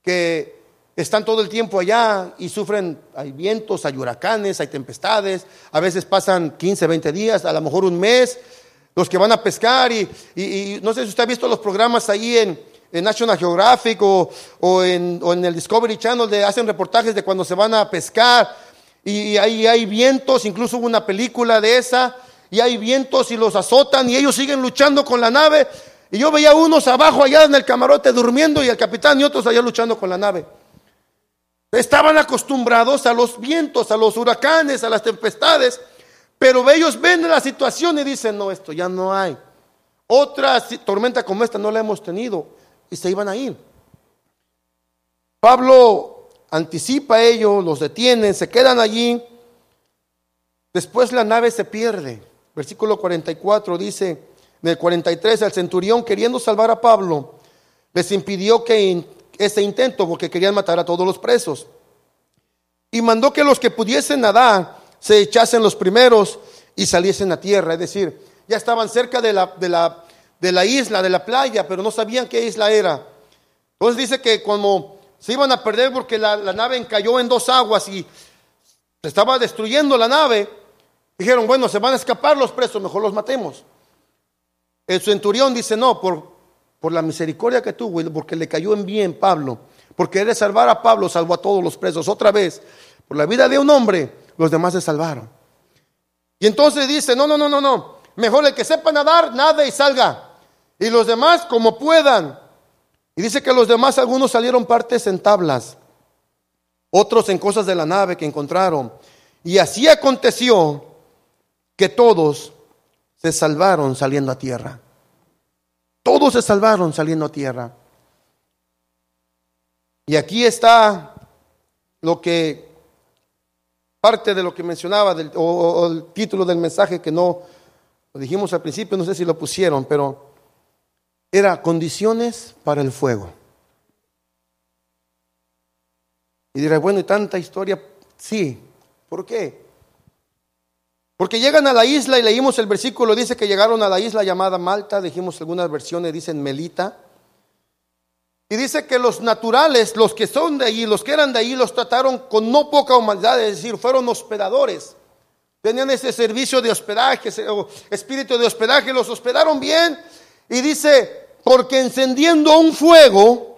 que están todo el tiempo allá y sufren, hay vientos, hay huracanes, hay tempestades, a veces pasan 15, 20 días, a lo mejor un mes, los que van a pescar y, no sé si usted ha visto los programas ahí en, National Geographic o, en, el Discovery Channel, donde hacen reportajes de cuando se van a pescar y ahí hay vientos, incluso hubo una película de esa, y hay vientos y los azotan y ellos siguen luchando con la nave. Y yo veía unos abajo allá en el camarote durmiendo y el capitán y otros allá luchando con la nave. Estaban acostumbrados a los vientos, a los huracanes, a las tempestades, pero ellos ven la situación y dicen, no, esto ya no hay. Otra tormenta como esta no la hemos tenido y se iban a ir. Pablo anticipa a ellos, los detienen, se quedan allí. Después la nave se pierde. Versículo 44 dice, en el 43, el centurión queriendo salvar a Pablo, les impidió que ese intento porque querían matar a todos los presos. Y mandó que los que pudiesen nadar se echasen los primeros y saliesen a tierra. Es decir, ya estaban cerca de la, de la, de la isla, de la playa, pero no sabían qué isla era. Entonces dice que como se iban a perder porque la, la nave encalló en dos aguas y se estaba destruyendo la nave, dijeron, bueno, se van a escapar los presos, mejor los matemos. El centurión dice, no, por, por la misericordia que tuvo porque le cayó en bien Pablo, porque de salvar a Pablo, salvó a todos los presos. Otra vez, por la vida de un hombre, los demás se salvaron. Y entonces dice, no, no, no, no, no, mejor el que sepa nadar, nada y salga. Y los demás como puedan. Y dice que los demás algunos salieron partes en tablas, otros en cosas de la nave que encontraron. Y así aconteció que todos se salvaron saliendo a tierra. Todos se salvaron saliendo a tierra. Y aquí está lo que, parte de lo que mencionaba, o, el título del mensaje que no lo dijimos al principio, no sé si lo pusieron, pero era condiciones para el fuego. Y diré, bueno, y tanta historia, sí, ¿por qué? Porque llegan a la isla y leímos el versículo, dice que llegaron a la isla llamada Malta, dijimos algunas versiones, dicen Melita. Y dice que los naturales, los que son de allí, los que eran de allí, los trataron con no poca humanidad, es decir, fueron hospedadores. Tenían ese servicio de hospedaje, espíritu de hospedaje, los hospedaron bien. Y dice, porque encendiendo un fuego,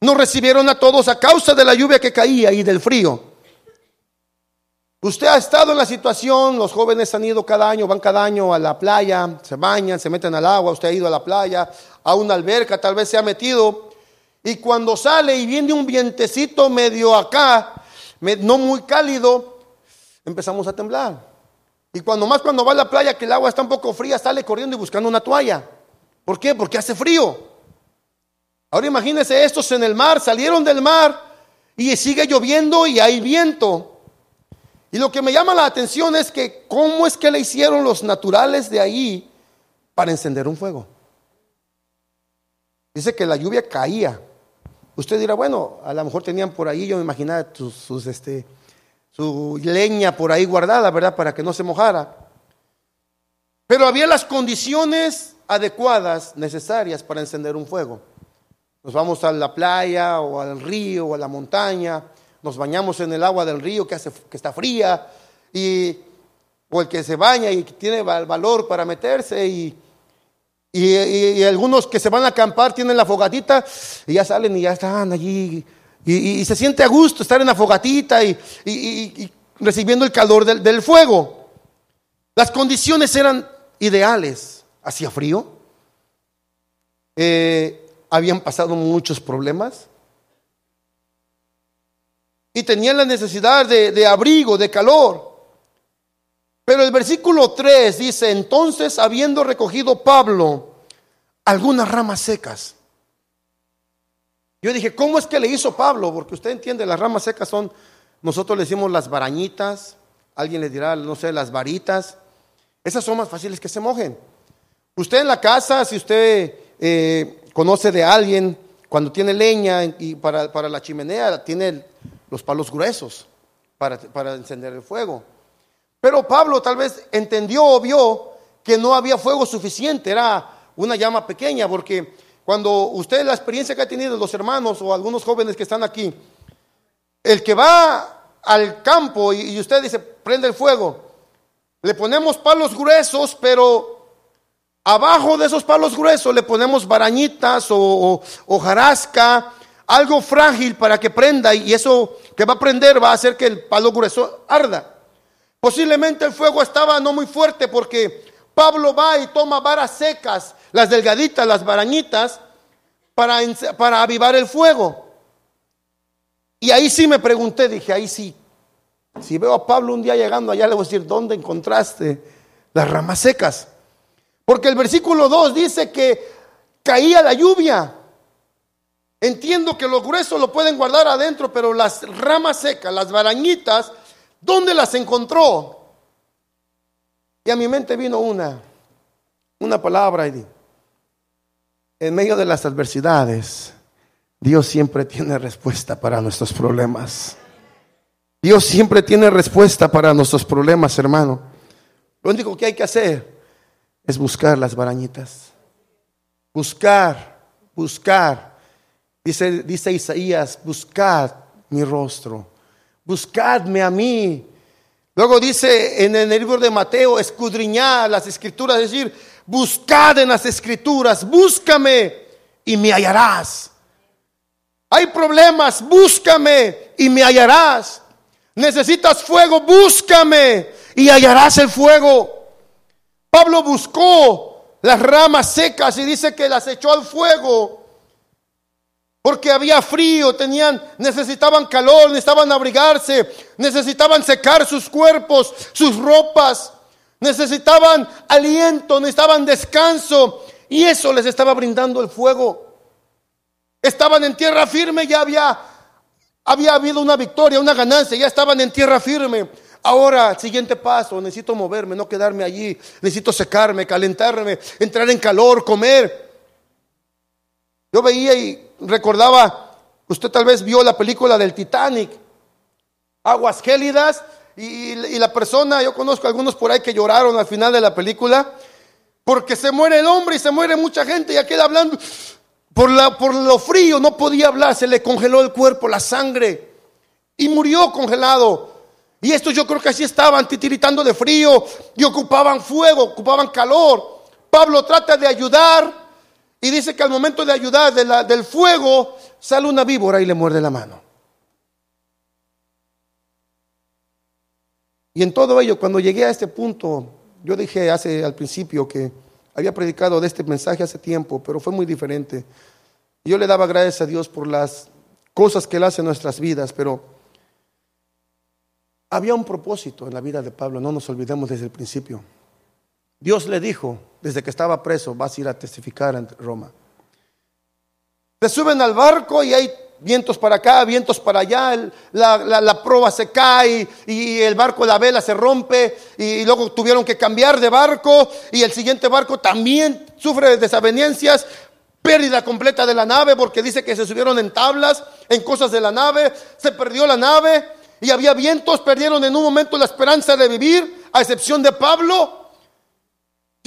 no recibieron a todos a causa de la lluvia que caía y del frío. Usted ha estado en la situación, los jóvenes han ido cada año, van cada año a la playa, se bañan, se meten al agua, usted ha ido a la playa, a una alberca, tal vez se ha metido, y cuando sale y viene un vientecito medio acá, no muy cálido, empezamos a temblar. Y cuando más cuando va a la playa que el agua está un poco fría, sale corriendo y buscando una toalla. ¿Por qué? Porque hace frío. Ahora imagínense estos en el mar, salieron del mar y sigue lloviendo y hay viento. Y lo que me llama la atención es que cómo es que le hicieron los naturales de ahí para encender un fuego. Dice que la lluvia caía. Usted dirá, bueno, a lo mejor tenían por ahí, yo me imaginaba sus, este, su leña por ahí guardada, ¿verdad? Para que no se mojara. Pero había las condiciones adecuadas, necesarias para encender un fuego. Nos vamos a la playa o al río o a la montaña, nos bañamos en el agua del río que, hace, que está fría, y, o el que se baña y tiene valor para meterse, y, y, algunos que se van a acampar tienen la fogatita y ya salen y ya están allí. Y, se siente a gusto estar en la fogatita y, recibiendo el calor del, fuego. Las condiciones eran ideales. Hacía frío. Eh, habían pasado muchos problemas y tenían la necesidad de, abrigo, de calor. Pero el versículo 3 dice, entonces habiendo recogido Pablo algunas ramas secas. Yo dije, ¿cómo es que le hizo Pablo? Porque usted entiende, las ramas secas son, nosotros le decimos las barañitas, alguien le dirá, no sé, las varitas. Esas son más fáciles que se mojen. Usted en la casa, si usted eh, conoce de alguien, cuando tiene leña y para, para, la chimenea, tiene los palos gruesos para, para encender el fuego. Pero Pablo tal vez entendió o vio que no había fuego suficiente, era una llama pequeña, porque cuando usted la experiencia que ha tenido los hermanos o algunos jóvenes que están aquí, el que va al campo y, usted dice, prende el fuego, le ponemos palos gruesos, pero Abajo de esos palos gruesos le ponemos barañitas o, jarasca, algo frágil para que prenda y eso que va a prender va a hacer que el palo grueso arda. Posiblemente el fuego estaba no muy fuerte porque Pablo va y toma varas secas, las delgaditas, las barañitas, para, para avivar el fuego. Y ahí sí me pregunté, dije, ahí sí. Si veo a Pablo un día llegando allá, le voy a decir, ¿dónde encontraste las ramas secas? Porque el versículo 2 dice que caía la lluvia. Entiendo que los gruesos lo pueden guardar adentro, pero las ramas secas, las barañitas, ¿dónde las encontró? Y a mi mente vino una, una palabra y en medio de las adversidades, Dios siempre tiene respuesta para nuestros problemas. Dios siempre tiene respuesta para nuestros problemas, hermano. Lo único que hay que hacer es buscar las barañitas. Buscar, buscar. Dice, dice Isaías, buscad mi rostro. Buscadme a mí. Luego dice en el libro de Mateo, escudriñad las escrituras, es decir, buscad en las escrituras, búscame y me hallarás. Hay problemas, búscame y me hallarás. Necesitas fuego, búscame y hallarás el fuego. Pablo buscó las ramas secas y dice que las echó al fuego porque había frío, tenían, necesitaban calor, necesitaban abrigarse, necesitaban secar sus cuerpos, sus ropas, necesitaban aliento, necesitaban descanso y eso les estaba brindando el fuego. Estaban en tierra firme, ya había había habido una victoria, una ganancia, ya estaban en tierra firme. Ahora, siguiente paso, necesito moverme, no quedarme allí, necesito secarme, calentarme, entrar en calor, comer. Yo veía y recordaba, usted tal vez vio la película del Titanic, aguas gélidas, y, la persona, yo conozco algunos por ahí que lloraron al final de la película, porque se muere el hombre y se muere mucha gente y aquel hablando, por, la, por lo frío no podía hablar, se le congeló el cuerpo, la sangre, y murió congelado. Y estos yo creo que así estaban, titiritando de frío, y ocupaban fuego, ocupaban calor. Pablo trata de ayudar, y dice que al momento de ayudar del fuego, sale una víbora y le muerde la mano. Y en todo ello, cuando llegué a este punto, yo dije hace al principio que había predicado de este mensaje hace tiempo, pero fue muy diferente. Yo le daba gracias a Dios por las cosas que Él hace en nuestras vidas, pero había un propósito en la vida de Pablo, no nos olvidemos desde el principio. Dios le dijo, desde que estaba preso, vas a ir a testificar en Roma. Te suben al barco y hay vientos para acá, vientos para allá, la, la, proa se cae y el barco, la vela se rompe y luego tuvieron que cambiar de barco y el siguiente barco también sufre desavenencias, pérdida completa de la nave porque dice que se subieron en tablas, en cosas de la nave, se perdió la nave y había vientos, perdieron en un momento la esperanza de vivir, a excepción de Pablo.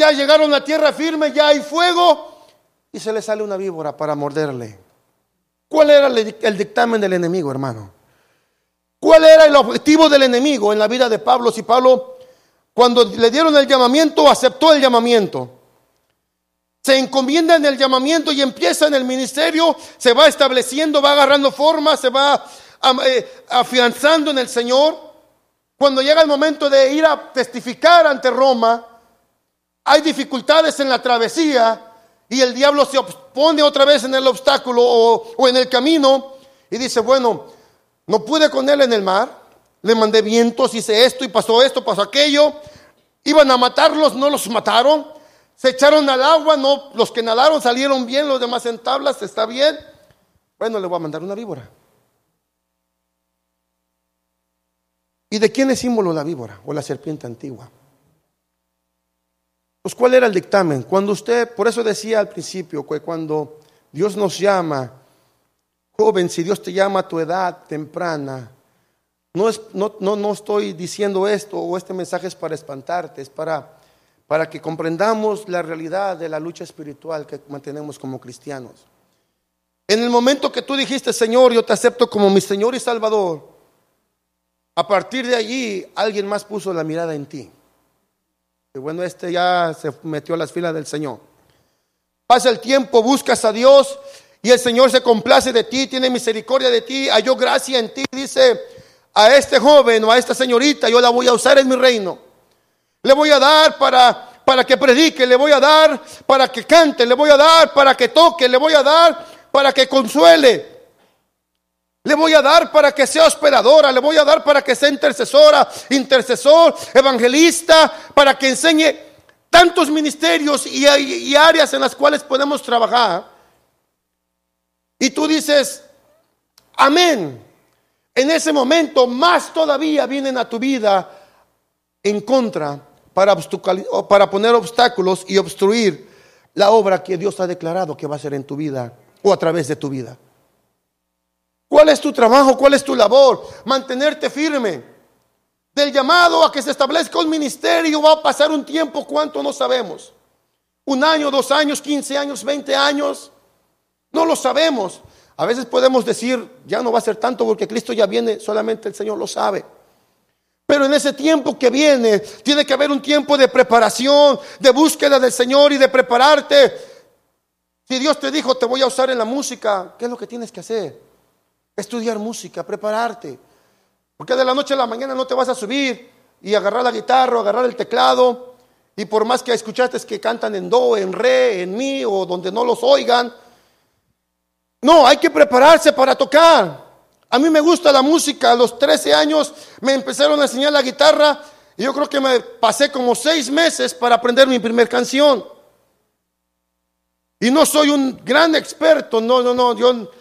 Ya llegaron a tierra firme, ya hay fuego y se le sale una víbora para morderle. ¿Cuál era el dictamen del enemigo, hermano? ¿Cuál era el objetivo del enemigo en la vida de Pablo? Si Pablo, cuando le dieron el llamamiento, aceptó el llamamiento. Se encomienda en el llamamiento y empieza en el ministerio, se va estableciendo, va agarrando forma, se va eh, afianzando en el Señor. Cuando llega el momento de ir a testificar ante Roma, hay dificultades en la travesía, y el diablo se pone otra vez en el obstáculo o, en el camino y dice, bueno, no pude con él en el mar, le mandé vientos, hice esto y pasó esto, pasó aquello, iban a matarlos, no los mataron, se echaron al agua, no, los que nadaron salieron bien, los demás en tablas, está bien, bueno, le voy a mandar una víbora. ¿Y de quién es símbolo la víbora o la serpiente antigua? Pues ¿cuál era el dictamen? Cuando usted, por eso decía al principio, que cuando Dios nos llama, joven, si Dios te llama a tu edad temprana, no, es, no, no, no estoy diciendo esto o este mensaje es para espantarte, es para, para que comprendamos la realidad de la lucha espiritual que mantenemos como cristianos. En el momento que tú dijiste, Señor, yo te acepto como mi Señor y Salvador, a partir de allí alguien más puso la mirada en ti. Y bueno, este ya se metió a las filas del Señor. Pasa el tiempo, buscas a Dios y el Señor se complace de ti, tiene misericordia de ti, halló gracia en ti. Dice a este joven o a esta señorita, yo la voy a usar en mi reino. Le voy a dar para para que predique, le voy a dar para que cante, le voy a dar para que toque, le voy a dar para que consuele. Le voy a dar para que sea hospedadora, le voy a dar para que sea intercesora, intercesor, evangelista, para que enseñe tantos ministerios y, áreas en las cuales podemos trabajar. Y tú dices, amén. En ese momento más todavía vienen a tu vida en contra para, para poner obstáculos y obstruir la obra que Dios ha declarado que va a hacer en tu vida o a través de tu vida. ¿Cuál es tu trabajo? ¿Cuál es tu labor? Mantenerte firme. Del llamado a que se establezca un ministerio va a pasar un tiempo, ¿cuánto no sabemos? Un año, dos años, quince años, veinte años. No lo sabemos. A veces podemos decir, ya no va a ser tanto porque Cristo ya viene, solamente el Señor lo sabe. Pero en ese tiempo que viene, tiene que haber un tiempo de preparación, de búsqueda del Señor y de prepararte. Si Dios te dijo, te voy a usar en la música, ¿qué es lo que tienes que hacer? Estudiar música, prepararte. Porque de la noche a la mañana no te vas a subir y agarrar la guitarra, agarrar el teclado. Y por más que escuchaste que cantan en do, en re, en mi o donde no los oigan. No, hay que prepararse para tocar. A mí me gusta la música. A los 13 años me empezaron a enseñar la guitarra y yo creo que me pasé como seis meses para aprender mi primer canción. Y no soy un gran experto, no, no, no, yo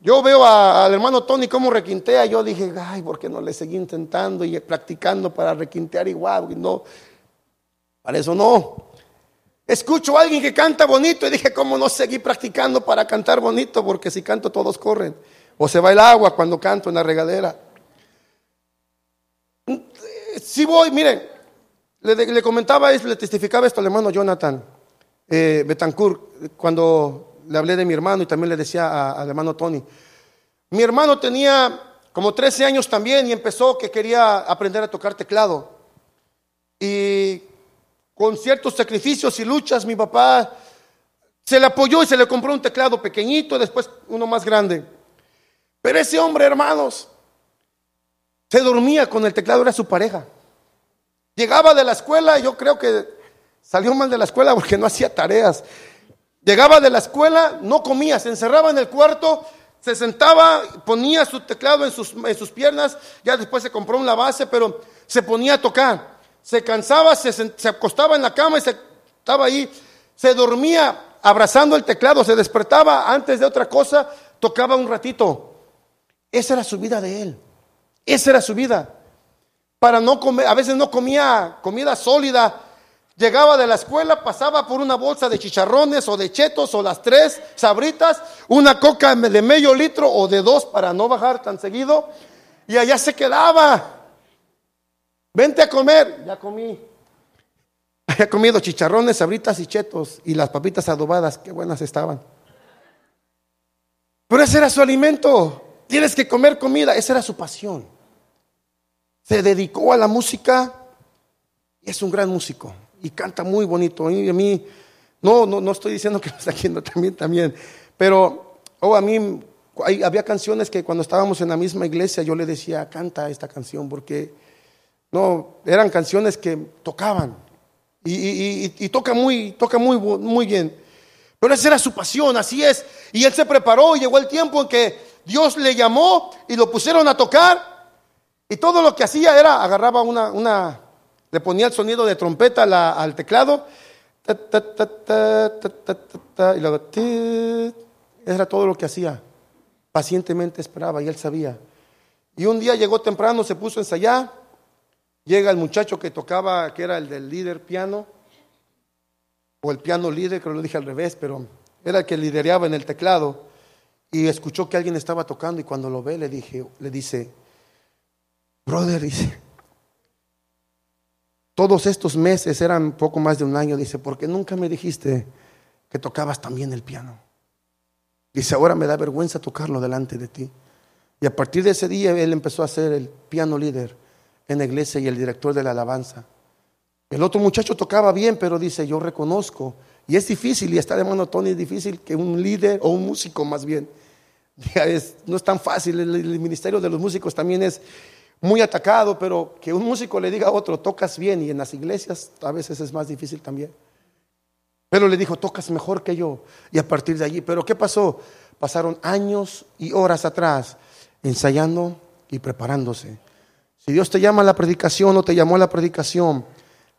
yo veo al hermano Tony cómo requintea, yo dije, ay, ¿por qué no le seguí intentando y practicando para requintear igual? No, para eso no. Escucho a alguien que canta bonito y dije, ¿cómo no seguí practicando para cantar bonito? Porque si canto todos corren. O se va el agua cuando canto en la regadera. Si voy, miren, le, comentaba, le testificaba esto al hermano Jonathan eh, Betancourt, cuando le hablé de mi hermano y también le decía al hermano Tony. Mi hermano tenía como 13 años también y empezó que quería aprender a tocar teclado. Y con ciertos sacrificios y luchas, mi papá se le apoyó y se le compró un teclado pequeñito, después uno más grande. Pero ese hombre, hermanos, se dormía con el teclado, era su pareja. Llegaba de la escuela, yo creo que salió mal de la escuela porque no hacía tareas. Llegaba de la escuela, no comía, se encerraba en el cuarto, se sentaba, ponía su teclado en sus, en sus piernas, ya después se compró una base, pero se ponía a tocar. Se cansaba, se, se acostaba en la cama y se estaba ahí, se dormía abrazando el teclado, se despertaba antes de otra cosa, tocaba un ratito. Esa era su vida de él. Esa era su vida. Para no comer, a veces no comía comida sólida. Llegaba de la escuela, pasaba por una bolsa de chicharrones o de chetos o las tres sabritas, una coca de medio litro o de dos para no bajar tan seguido, y allá se quedaba. Vente a comer, ya comí. Había comido chicharrones, sabritas y chetos y las papitas adobadas, qué buenas estaban. Pero ese era su alimento. Tienes que comer comida, esa era su pasión. Se dedicó a la música y es un gran músico y canta muy bonito. Y a mí, no, no, no estoy diciendo que lo está haciendo también, también, pero oh, a mí había canciones que cuando estábamos en la misma iglesia yo le decía, canta esta canción, porque no, eran canciones que tocaban y, toca, muy, toca muy, muy bien. Pero esa era su pasión, así es. Y él se preparó y llegó el tiempo en que Dios le llamó y lo pusieron a tocar. Y todo lo que hacía era, agarraba una, una le ponía el sonido de trompeta al teclado. y luego, era todo lo que hacía. Pacientemente esperaba y él sabía. Y un día llegó temprano, se puso a ensayar. Llega el muchacho que tocaba, que era el del líder piano, o el piano líder, creo que lo dije al revés, pero era el que lidereaba en el teclado, y escuchó que alguien estaba tocando, y cuando lo ve le, dije, le dice, brother, dice, todos estos meses eran poco más de un año, dice, porque nunca me dijiste que tocabas también el piano. Dice, ahora me da vergüenza tocarlo delante de ti. Y a partir de ese día él empezó a ser el piano líder en la iglesia y el director de la alabanza. El otro muchacho tocaba bien, pero dice, yo reconozco. Y es difícil, y está de mano Tony, es difícil que un líder o un músico más bien. no es tan fácil, el, ministerio de los músicos también es muy atacado, pero que un músico le diga a otro, tocas bien, y en las iglesias a veces es más difícil también. Pero le dijo, tocas mejor que yo. Y a partir de allí, pero ¿qué pasó? Pasaron años y horas atrás ensayando y preparándose. Si Dios te llama a la predicación o te llamó a la predicación,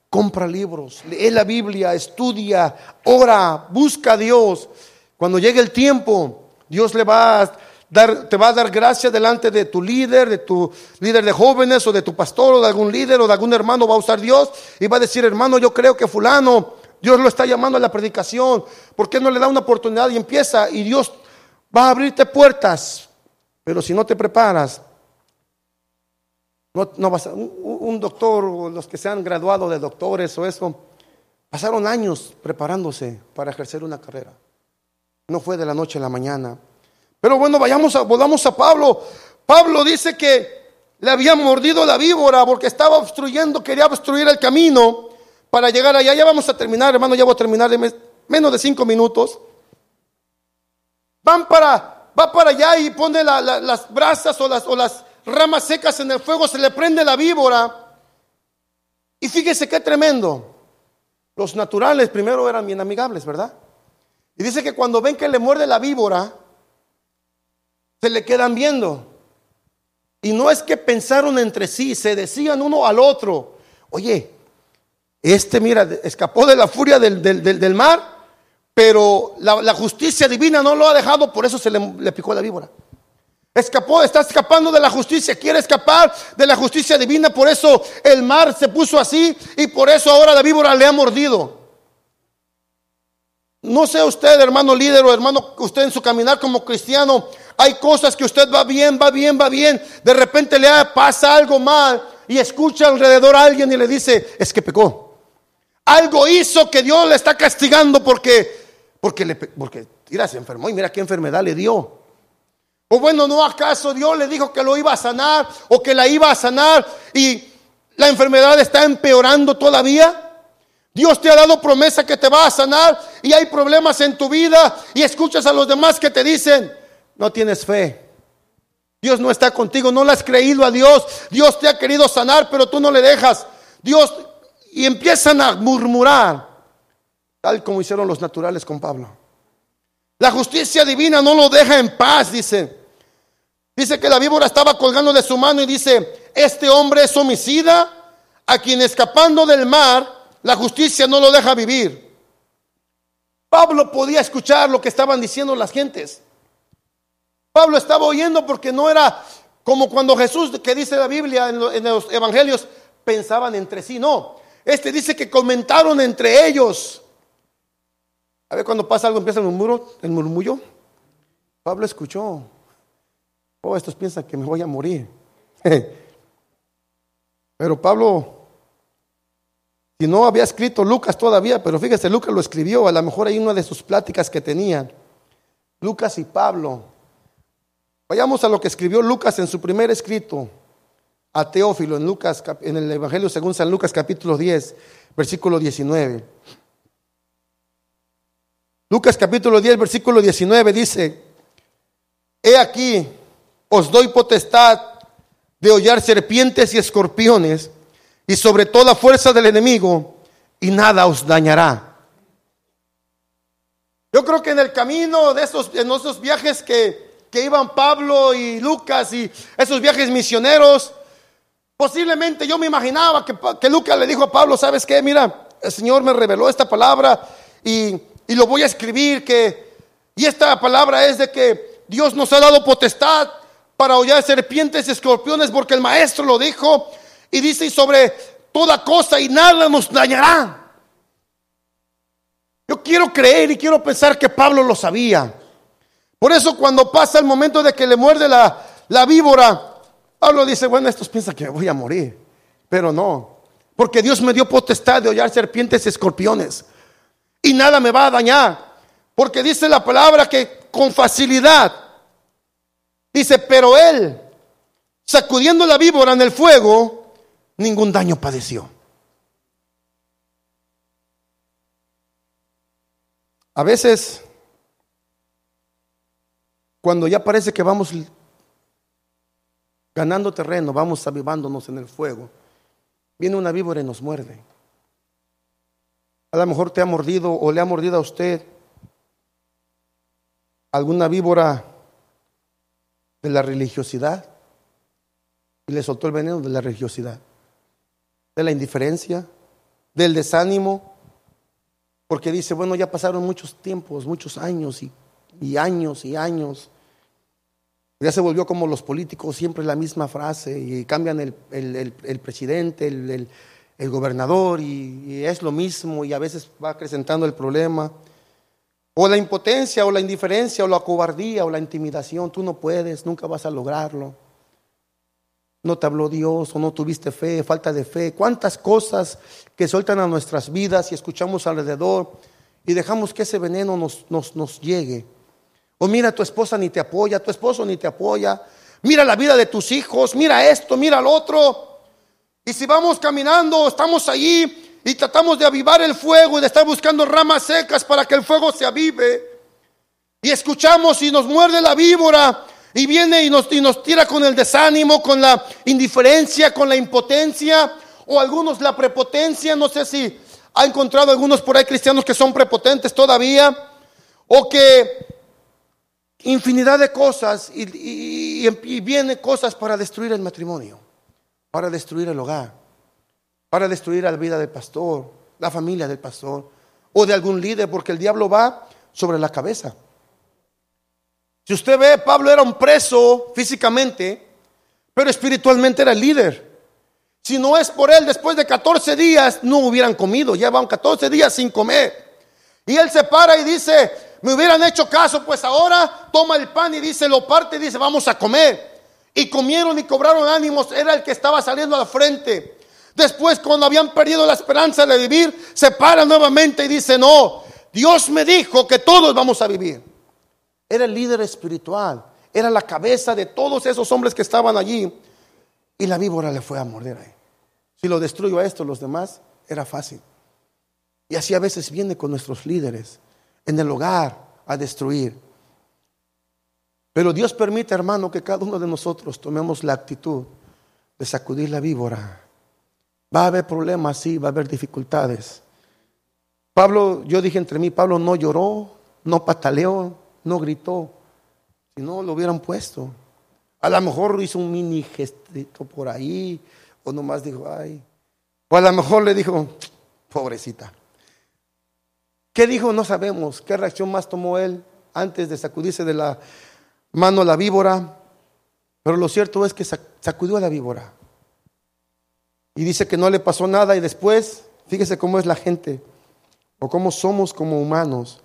compra libros, lee la Biblia, estudia, ora, busca a Dios. Cuando llegue el tiempo, Dios le va a te va a dar gracia delante de tu líder, de tu líder de jóvenes o de tu pastor o de algún líder o de algún hermano, va a usar Dios y va a decir, hermano, yo creo que fulano, Dios lo está llamando a la predicación, ¿por qué no le da una oportunidad y empieza? Y Dios va a abrirte puertas, pero si no te preparas, no, no vas un, doctor o los que se han graduado de doctores o eso, pasaron años preparándose para ejercer una carrera. No fue de la noche a la mañana. Pero bueno, vayamos a, volvamos a Pablo. Pablo dice que le había mordido la víbora porque estaba obstruyendo, quería obstruir el camino para llegar allá. Ya vamos a terminar, hermano, ya voy a terminar de menos de cinco minutos. Van para, va para allá y pone las brasas o las, o las ramas secas en el fuego, se le prende la víbora. Y fíjese qué tremendo. Los naturales primero eran bien amigables, ¿verdad? Y dice que cuando ven que le muerde la víbora, se le quedan viendo. Y no es que pensaron entre sí, se decían uno al otro, oye, este mira, escapó de la furia del, del, mar, pero la, justicia divina no lo ha dejado, por eso se le, le picó la víbora. Escapó, está escapando de la justicia, quiere escapar de la justicia divina, por eso el mar se puso así y por eso ahora la víbora le ha mordido. No sé usted, hermano líder o hermano, usted en su caminar como cristiano, hay cosas que usted va bien, va bien, va bien, de repente le pasa algo mal y escucha alrededor a alguien y le dice, es que pecó. Algo hizo que Dios le está castigando porque Porque, le, porque mira, se enfermó y mira qué enfermedad le dio. O bueno, ¿no acaso Dios le dijo que lo iba a sanar o que la iba a sanar y la enfermedad está empeorando todavía? Dios te ha dado promesa que te va a sanar y hay problemas en tu vida y escuchas a los demás que te dicen, no tienes fe. Dios no está contigo, no le has creído a Dios. Dios te ha querido sanar, pero tú no le dejas. Dios, y empiezan a murmurar, tal como hicieron los naturales con Pablo. La justicia divina no lo deja en paz, dice. Dice que la víbora estaba colgando de su mano y dice, este hombre es homicida, a quien escapando del mar, la justicia no lo deja vivir. Pablo podía escuchar lo que estaban diciendo las gentes. Pablo estaba oyendo porque no era como cuando Jesús, que dice la Biblia en los evangelios, pensaban entre sí. No, este dice que comentaron entre ellos. A ver, cuando pasa algo empieza el murmuro, el murmullo. Pablo escuchó. Oh, estos piensan que me voy a morir. Pero Pablo, si no había escrito Lucas todavía, pero fíjese, Lucas lo escribió, a lo mejor hay una de sus pláticas que tenían. Lucas y Pablo. Vayamos a lo que escribió Lucas en su primer escrito a Teófilo en Lucas en el Evangelio según San Lucas capítulo 10, versículo 19. Lucas capítulo 10, versículo 19 dice, He aquí, os doy potestad de hollar serpientes y escorpiones y sobre toda fuerza del enemigo y nada os dañará. Yo creo que en el camino de esos, en esos viajes que que iban Pablo y Lucas y esos viajes misioneros, posiblemente yo me imaginaba que, Lucas le dijo a Pablo, ¿sabes qué? Mira, el Señor me reveló esta palabra y, y lo voy a escribir, que, y esta palabra es de que Dios nos ha dado potestad para hollar serpientes y escorpiones porque el maestro lo dijo y dice sobre toda cosa y nada nos dañará. Yo quiero creer y quiero pensar que Pablo lo sabía. Por eso cuando pasa el momento de que le muerde la, la víbora, Pablo dice, bueno, estos piensan que voy a morir, pero no, porque Dios me dio potestad de hollar serpientes y escorpiones y nada me va a dañar, porque dice la palabra que con facilidad, dice, pero él, sacudiendo la víbora en el fuego, ningún daño padeció. A veces cuando ya parece que vamos ganando terreno, vamos avivándonos en el fuego, viene una víbora y nos muerde. A lo mejor te ha mordido o le ha mordido a usted alguna víbora de la religiosidad y le soltó el veneno de la religiosidad, de la indiferencia, del desánimo, porque dice, bueno, ya pasaron muchos tiempos, muchos años y y años y años. Ya se volvió como los políticos, siempre la misma frase, y cambian el, presidente, el, gobernador, y, es lo mismo, y a veces va acrecentando el problema. O la impotencia, o la indiferencia, o la cobardía, o la intimidación, tú no puedes, nunca vas a lograrlo. No te habló Dios, o no tuviste fe, falta de fe. Cuántas cosas que sueltan a nuestras vidas y escuchamos alrededor, y dejamos que ese veneno nos, nos, nos llegue. O mira, tu esposa ni te apoya, tu esposo ni te apoya. Mira la vida de tus hijos, mira esto, mira lo otro. Y si vamos caminando, estamos allí y tratamos de avivar el fuego y de estar buscando ramas secas para que el fuego se avive. Y escuchamos y nos muerde la víbora y viene y nos, y nos tira con el desánimo, con la indiferencia, con la impotencia o algunos la prepotencia. No sé si ha encontrado algunos por ahí cristianos que son prepotentes todavía o que infinidad de cosas y, viene cosas para destruir el matrimonio, para destruir el hogar, para destruir la vida del pastor, la familia del pastor o de algún líder, porque el diablo va sobre la cabeza. Si usted ve, Pablo era un preso físicamente, pero espiritualmente era el líder. Si no es por él, después de 14 días no hubieran comido, llevan 14 días sin comer. Y él se para y dice, me hubieran hecho caso, pues ahora toma el pan y dice, lo parte y dice, vamos a comer. Y comieron y cobraron ánimos, era el que estaba saliendo al frente. Después, cuando habían perdido la esperanza de vivir, se para nuevamente y dice, no, Dios me dijo que todos vamos a vivir. Era el líder espiritual, era la cabeza de todos esos hombres que estaban allí. Y la víbora le fue a morder ahí. Si lo destruyo a esto, los demás, era fácil. Y así a veces viene con nuestros líderes en el hogar a destruir. Pero Dios permite, hermano, que cada uno de nosotros tomemos la actitud de sacudir la víbora. Va a haber problemas, sí, va a haber dificultades. Pablo, yo dije entre mí, Pablo no lloró, no pataleó, no gritó. Si no, lo hubieran puesto. A lo mejor hizo un mini gestito por ahí, o nomás dijo, ay. O a lo mejor le dijo, pobrecita. ¿Qué dijo? No sabemos. ¿Qué reacción más tomó él antes de sacudirse de la mano la víbora? Pero lo cierto es que sacudió a la víbora. Y dice que no le pasó nada y después, fíjese cómo es la gente o cómo somos como humanos.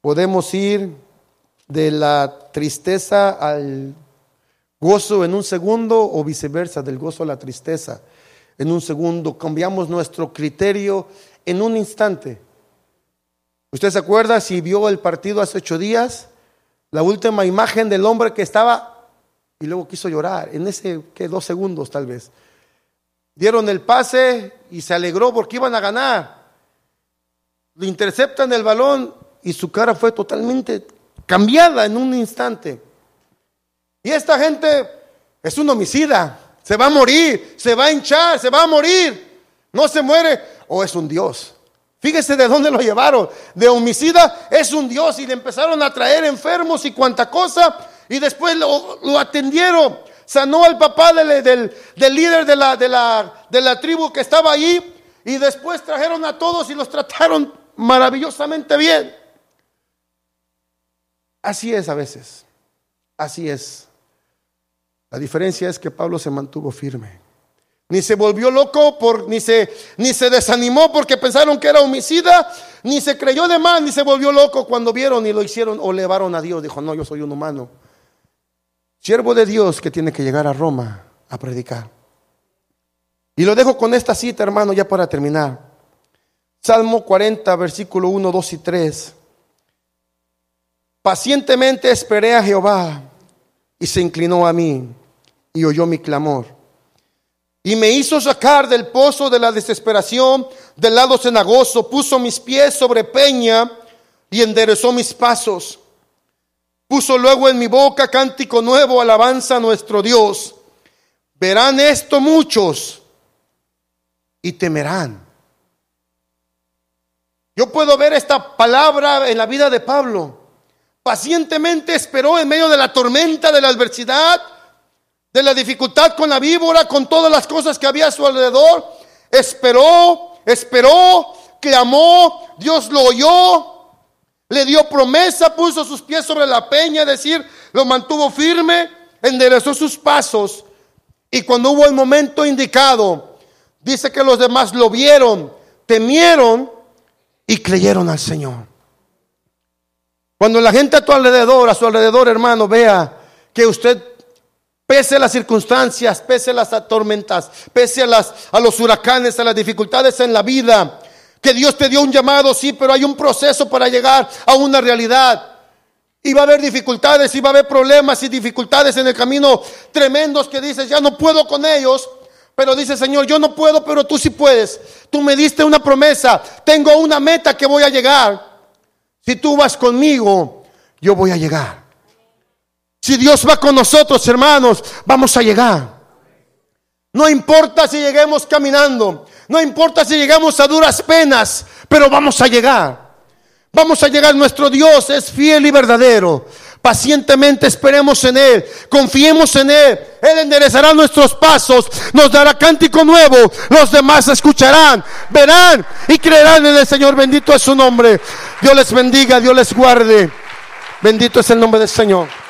Podemos ir de la tristeza al gozo en un segundo o viceversa, del gozo a la tristeza en un segundo. Cambiamos nuestro criterio en un instante. ¿Usted se acuerda si vio el partido hace ocho días? La última imagen del hombre que estaba y luego quiso llorar, en ese, que dos segundos tal vez. Dieron el pase y se alegró porque iban a ganar. Le interceptan el balón y su cara fue totalmente cambiada en un instante. Y esta gente es un homicida, se va a morir, se va a hinchar, se va a morir, no se muere o es un Dios. Fíjese de dónde lo llevaron. De homicida es un Dios y le empezaron a traer enfermos y cuanta cosa y después lo, atendieron. Sanó al papá del, del, líder de la, de, la, de la tribu que estaba allí y después trajeron a todos y los trataron maravillosamente bien. Así es a veces. Así es. La diferencia es que Pablo se mantuvo firme. Ni se volvió loco, por, ni, se, ni se desanimó porque pensaron que era homicida, ni se creyó de más, ni se volvió loco cuando vieron y lo hicieron o levaron a Dios. Dijo, no, yo soy un humano. Siervo de Dios que tiene que llegar a Roma a predicar. Y lo dejo con esta cita, hermano, ya para terminar. Salmo 40, versículo 1, 2 y 3. Pacientemente esperé a Jehová y se inclinó a mí y oyó mi clamor y me hizo sacar del pozo de la desesperación, del lado cenagoso, puso mis pies sobre peña y enderezó mis pasos. Puso luego en mi boca cántico nuevo, alabanza a nuestro Dios. Verán esto muchos y temerán. Yo puedo ver esta palabra en la vida de Pablo. Pacientemente esperó en medio de la tormenta, de la adversidad, de la dificultad con la víbora, con todas las cosas que había a su alrededor. Esperó, esperó, clamó, Dios lo oyó, le dio promesa, puso sus pies sobre la peña, es decir, lo mantuvo firme, enderezó sus pasos. Y cuando hubo el momento indicado, dice que los demás lo vieron, temieron y creyeron al Señor. Cuando la gente a tu alrededor, a su alrededor, hermano, vea que usted Pese a las circunstancias, pese a las tormentas, pese a, las, a los huracanes, a las dificultades en la vida, que Dios te dio un llamado, sí, pero hay un proceso para llegar a una realidad. Y va a haber dificultades, y va a haber problemas y dificultades en el camino tremendos que dices, ya no puedo con ellos. Pero dice, Señor, yo no puedo, pero tú sí puedes. Tú me diste una promesa, tengo una meta que voy a llegar. Si tú vas conmigo, yo voy a llegar. Si Dios va con nosotros, hermanos, vamos a llegar. No importa si lleguemos caminando, no importa si llegamos a duras penas, pero vamos a llegar. Vamos a llegar, nuestro Dios es fiel y verdadero. Pacientemente esperemos en Él, confiemos en Él. Él enderezará nuestros pasos, nos dará cántico nuevo. Los demás escucharán, verán y creerán en el Señor. Bendito es su nombre. Dios les bendiga, Dios les guarde. Bendito es el nombre del Señor.